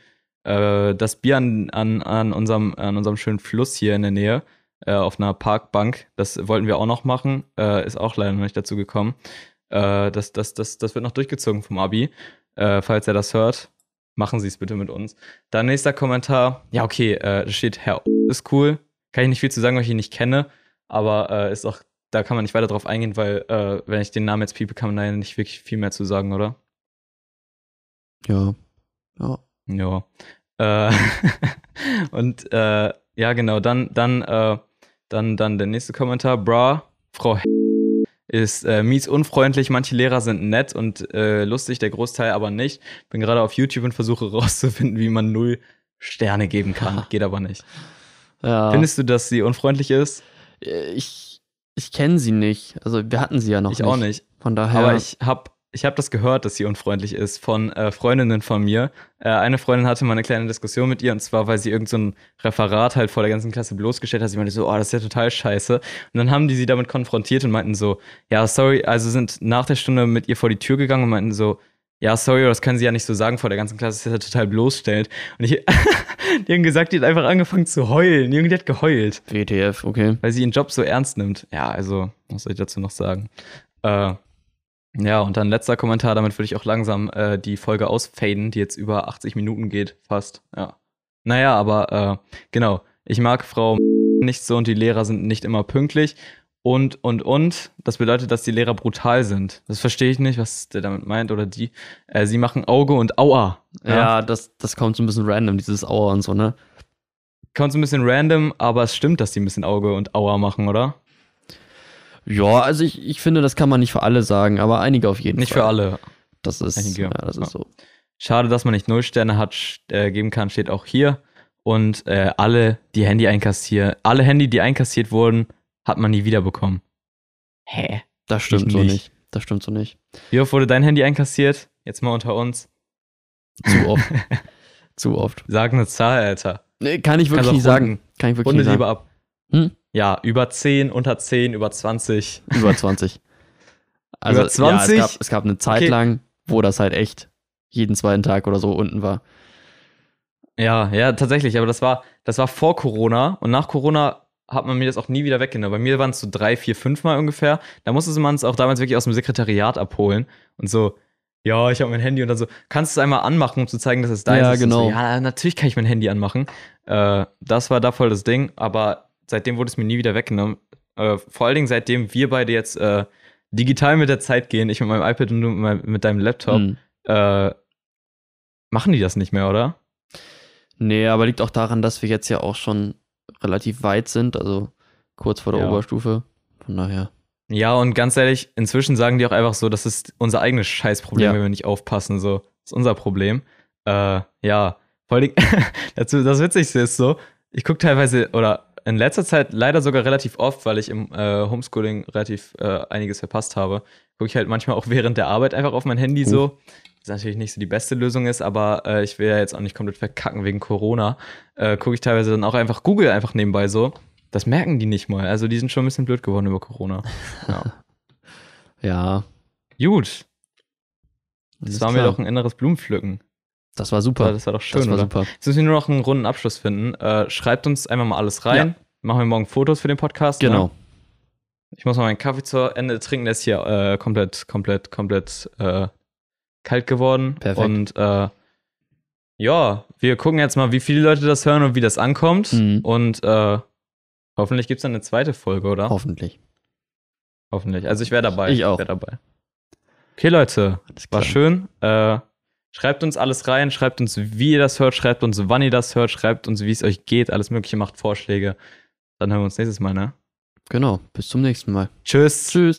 Äh, das Bier an, an, an, unserem, an unserem schönen Fluss hier in der Nähe, äh, auf einer Parkbank, das wollten wir auch noch machen. Äh, ist auch leider noch nicht dazu gekommen. Äh, das, das, das, das wird noch durchgezogen vom Abi. Äh, falls er das hört, machen Sie es bitte mit uns. Dann nächster Kommentar. Ja, okay, äh, da steht Herr ist cool. Kann ich nicht viel zu sagen, weil ich ihn nicht kenne. Aber ist auch, da kann man nicht weiter drauf eingehen, weil, wenn ich den Namen jetzt piepe, kann man da nicht wirklich viel mehr zu sagen, oder? Ja. Ja. Ja. Äh, *laughs* und äh, ja, genau, dann, dann, äh, dann, dann der nächste Kommentar. Bra, Frau ist äh, mies unfreundlich, manche Lehrer sind nett und äh, lustig, der Großteil aber nicht. Bin gerade auf YouTube und versuche rauszufinden, wie man null Sterne geben kann. *laughs* Geht aber nicht. ja. Findest du, dass sie unfreundlich ist? Äh, ich ich kenne sie nicht. Also wir hatten sie ja noch ich nicht. auch nicht. Von daher. Aber ich habe ich hab das gehört, dass sie unfreundlich ist von äh, Freundinnen von mir. Äh, eine Freundin hatte mal eine kleine Diskussion mit ihr und zwar, weil sie irgend so ein Referat halt vor der ganzen Klasse bloßgestellt hat. Sie meinte so, oh, das ist ja total scheiße. Und dann haben die sie damit konfrontiert und meinten so, ja, sorry, also sind nach der Stunde mit ihr vor die Tür gegangen und meinten so, ja, sorry, das können sie ja nicht so sagen vor der ganzen Klasse, das ist ja total bloßstellend. Und ich, *laughs* die haben gesagt, die hat einfach angefangen zu heulen. Die hat geheult WTF, okay. weil sie ihren Job so ernst nimmt. Ja, also, was soll ich dazu noch sagen? Äh, ja, und dann letzter Kommentar, damit würde ich auch langsam äh, die Folge ausfaden, die jetzt über 80 Minuten geht, fast. Ja. Naja, aber äh, genau, ich mag Frau nicht so und die Lehrer sind nicht immer pünktlich. Und, und, und, das bedeutet, dass die Lehrer brutal sind. Das verstehe ich nicht, was der damit meint oder die. Äh, sie machen Auge und Aua. Ja, das, das kommt so ein bisschen random, dieses Auer und so, ne? Kommt so ein bisschen random, aber es stimmt, dass die ein bisschen Auge und Aua machen, oder? Ja, also ich, ich finde, das kann man nicht für alle sagen, aber einige auf jeden Nicht Fall. für alle. Das ist, Einige, ja, das ist ja. so. Schade, dass man nicht null Sterne hat, äh, geben kann, steht auch hier. Und äh, alle, die Handy einkassieren, alle Handy, die einkassiert wurden, hat man nie wiederbekommen. Hä? Das stimmt Ich so nicht. nicht. Das stimmt so nicht. Wie oft wurde dein Handy einkassiert? Jetzt mal unter uns. Zu oft. *laughs* Zu oft. Sag eine Zahl, Alter. Nee, kann ich wirklich nicht sagen. Kann ich wirklich Runde nicht sagen. lieber ab. Hm? Ja, über 10, unter 10, über 20. Über 20. *laughs* Also, Über 20? Ja, es, gab, es gab eine Zeit Okay. lang, wo das halt echt jeden zweiten Tag oder so unten war. Ja, ja, tatsächlich. Aber das war, das war vor Corona. Und nach Corona hat man mir das auch nie wieder weggenommen. Bei mir waren es so drei, vier, fünf Mal ungefähr. Da musste man es auch damals wirklich aus dem Sekretariat abholen. Und so, ja, ich habe mein Handy und dann so, kannst du es einmal anmachen, um zu zeigen, dass es deins Ja, ist? Und genau. So, ja, natürlich kann ich mein Handy anmachen. Äh, das war da voll das Ding. Aber seitdem wurde es mir nie wieder weggenommen. Äh, vor allen Dingen seitdem wir beide jetzt äh, digital mit der Zeit gehen, ich mit meinem iPad und du mit, deinem Laptop, Hm. äh, machen die das nicht mehr, oder? Nee, aber liegt auch daran, dass wir jetzt ja auch schon relativ weit sind, also kurz vor der Ja. Oberstufe. Von daher. Ja, und ganz ehrlich, inzwischen sagen die auch einfach so, das ist unser eigenes Scheißproblem, Ja. wenn wir nicht aufpassen. So, das ist unser Problem. Äh, ja, vor allem, *laughs* das Witzigste ist so, ich gucke teilweise, oder in letzter Zeit leider sogar relativ oft, weil ich im äh, Homeschooling relativ äh, einiges verpasst habe, gucke ich halt manchmal auch während der Arbeit einfach auf mein Handy Uh. so. Was natürlich nicht so die beste Lösung ist, aber äh, ich will ja jetzt auch nicht komplett verkacken wegen Corona. Äh, gucke ich teilweise dann auch einfach Google einfach nebenbei so. Das merken die nicht mal. Also die sind schon ein bisschen blöd geworden über Corona. *laughs* Ja. Ja. Gut, das alles war mir doch ein inneres Blumenpflücken. Das war super. Das war doch schön, das war oder? super. Jetzt müssen wir nur noch einen runden Abschluss finden. Äh, schreibt uns einfach mal alles rein. Machen wir morgen Fotos für den Podcast. Genau. Ne? Ich muss mal meinen Kaffee zu Ende trinken. Der ist hier äh, komplett, komplett, komplett äh, kalt geworden. Perfekt. Und äh, ja, wir gucken jetzt mal, wie viele Leute das hören und wie das ankommt. Mhm. Und äh, hoffentlich gibt es dann eine zweite Folge, oder? Hoffentlich. Hoffentlich. Also ich wäre dabei. Ich auch. wäre dabei. Okay, Leute. War schön. Äh, schreibt uns alles rein, schreibt uns, wie ihr das hört, schreibt uns, wann ihr das hört, schreibt uns, wie es euch geht, alles Mögliche, macht Vorschläge. Dann hören wir uns nächstes Mal, ne? Genau. Bis zum nächsten Mal. Tschüss. Tschüss.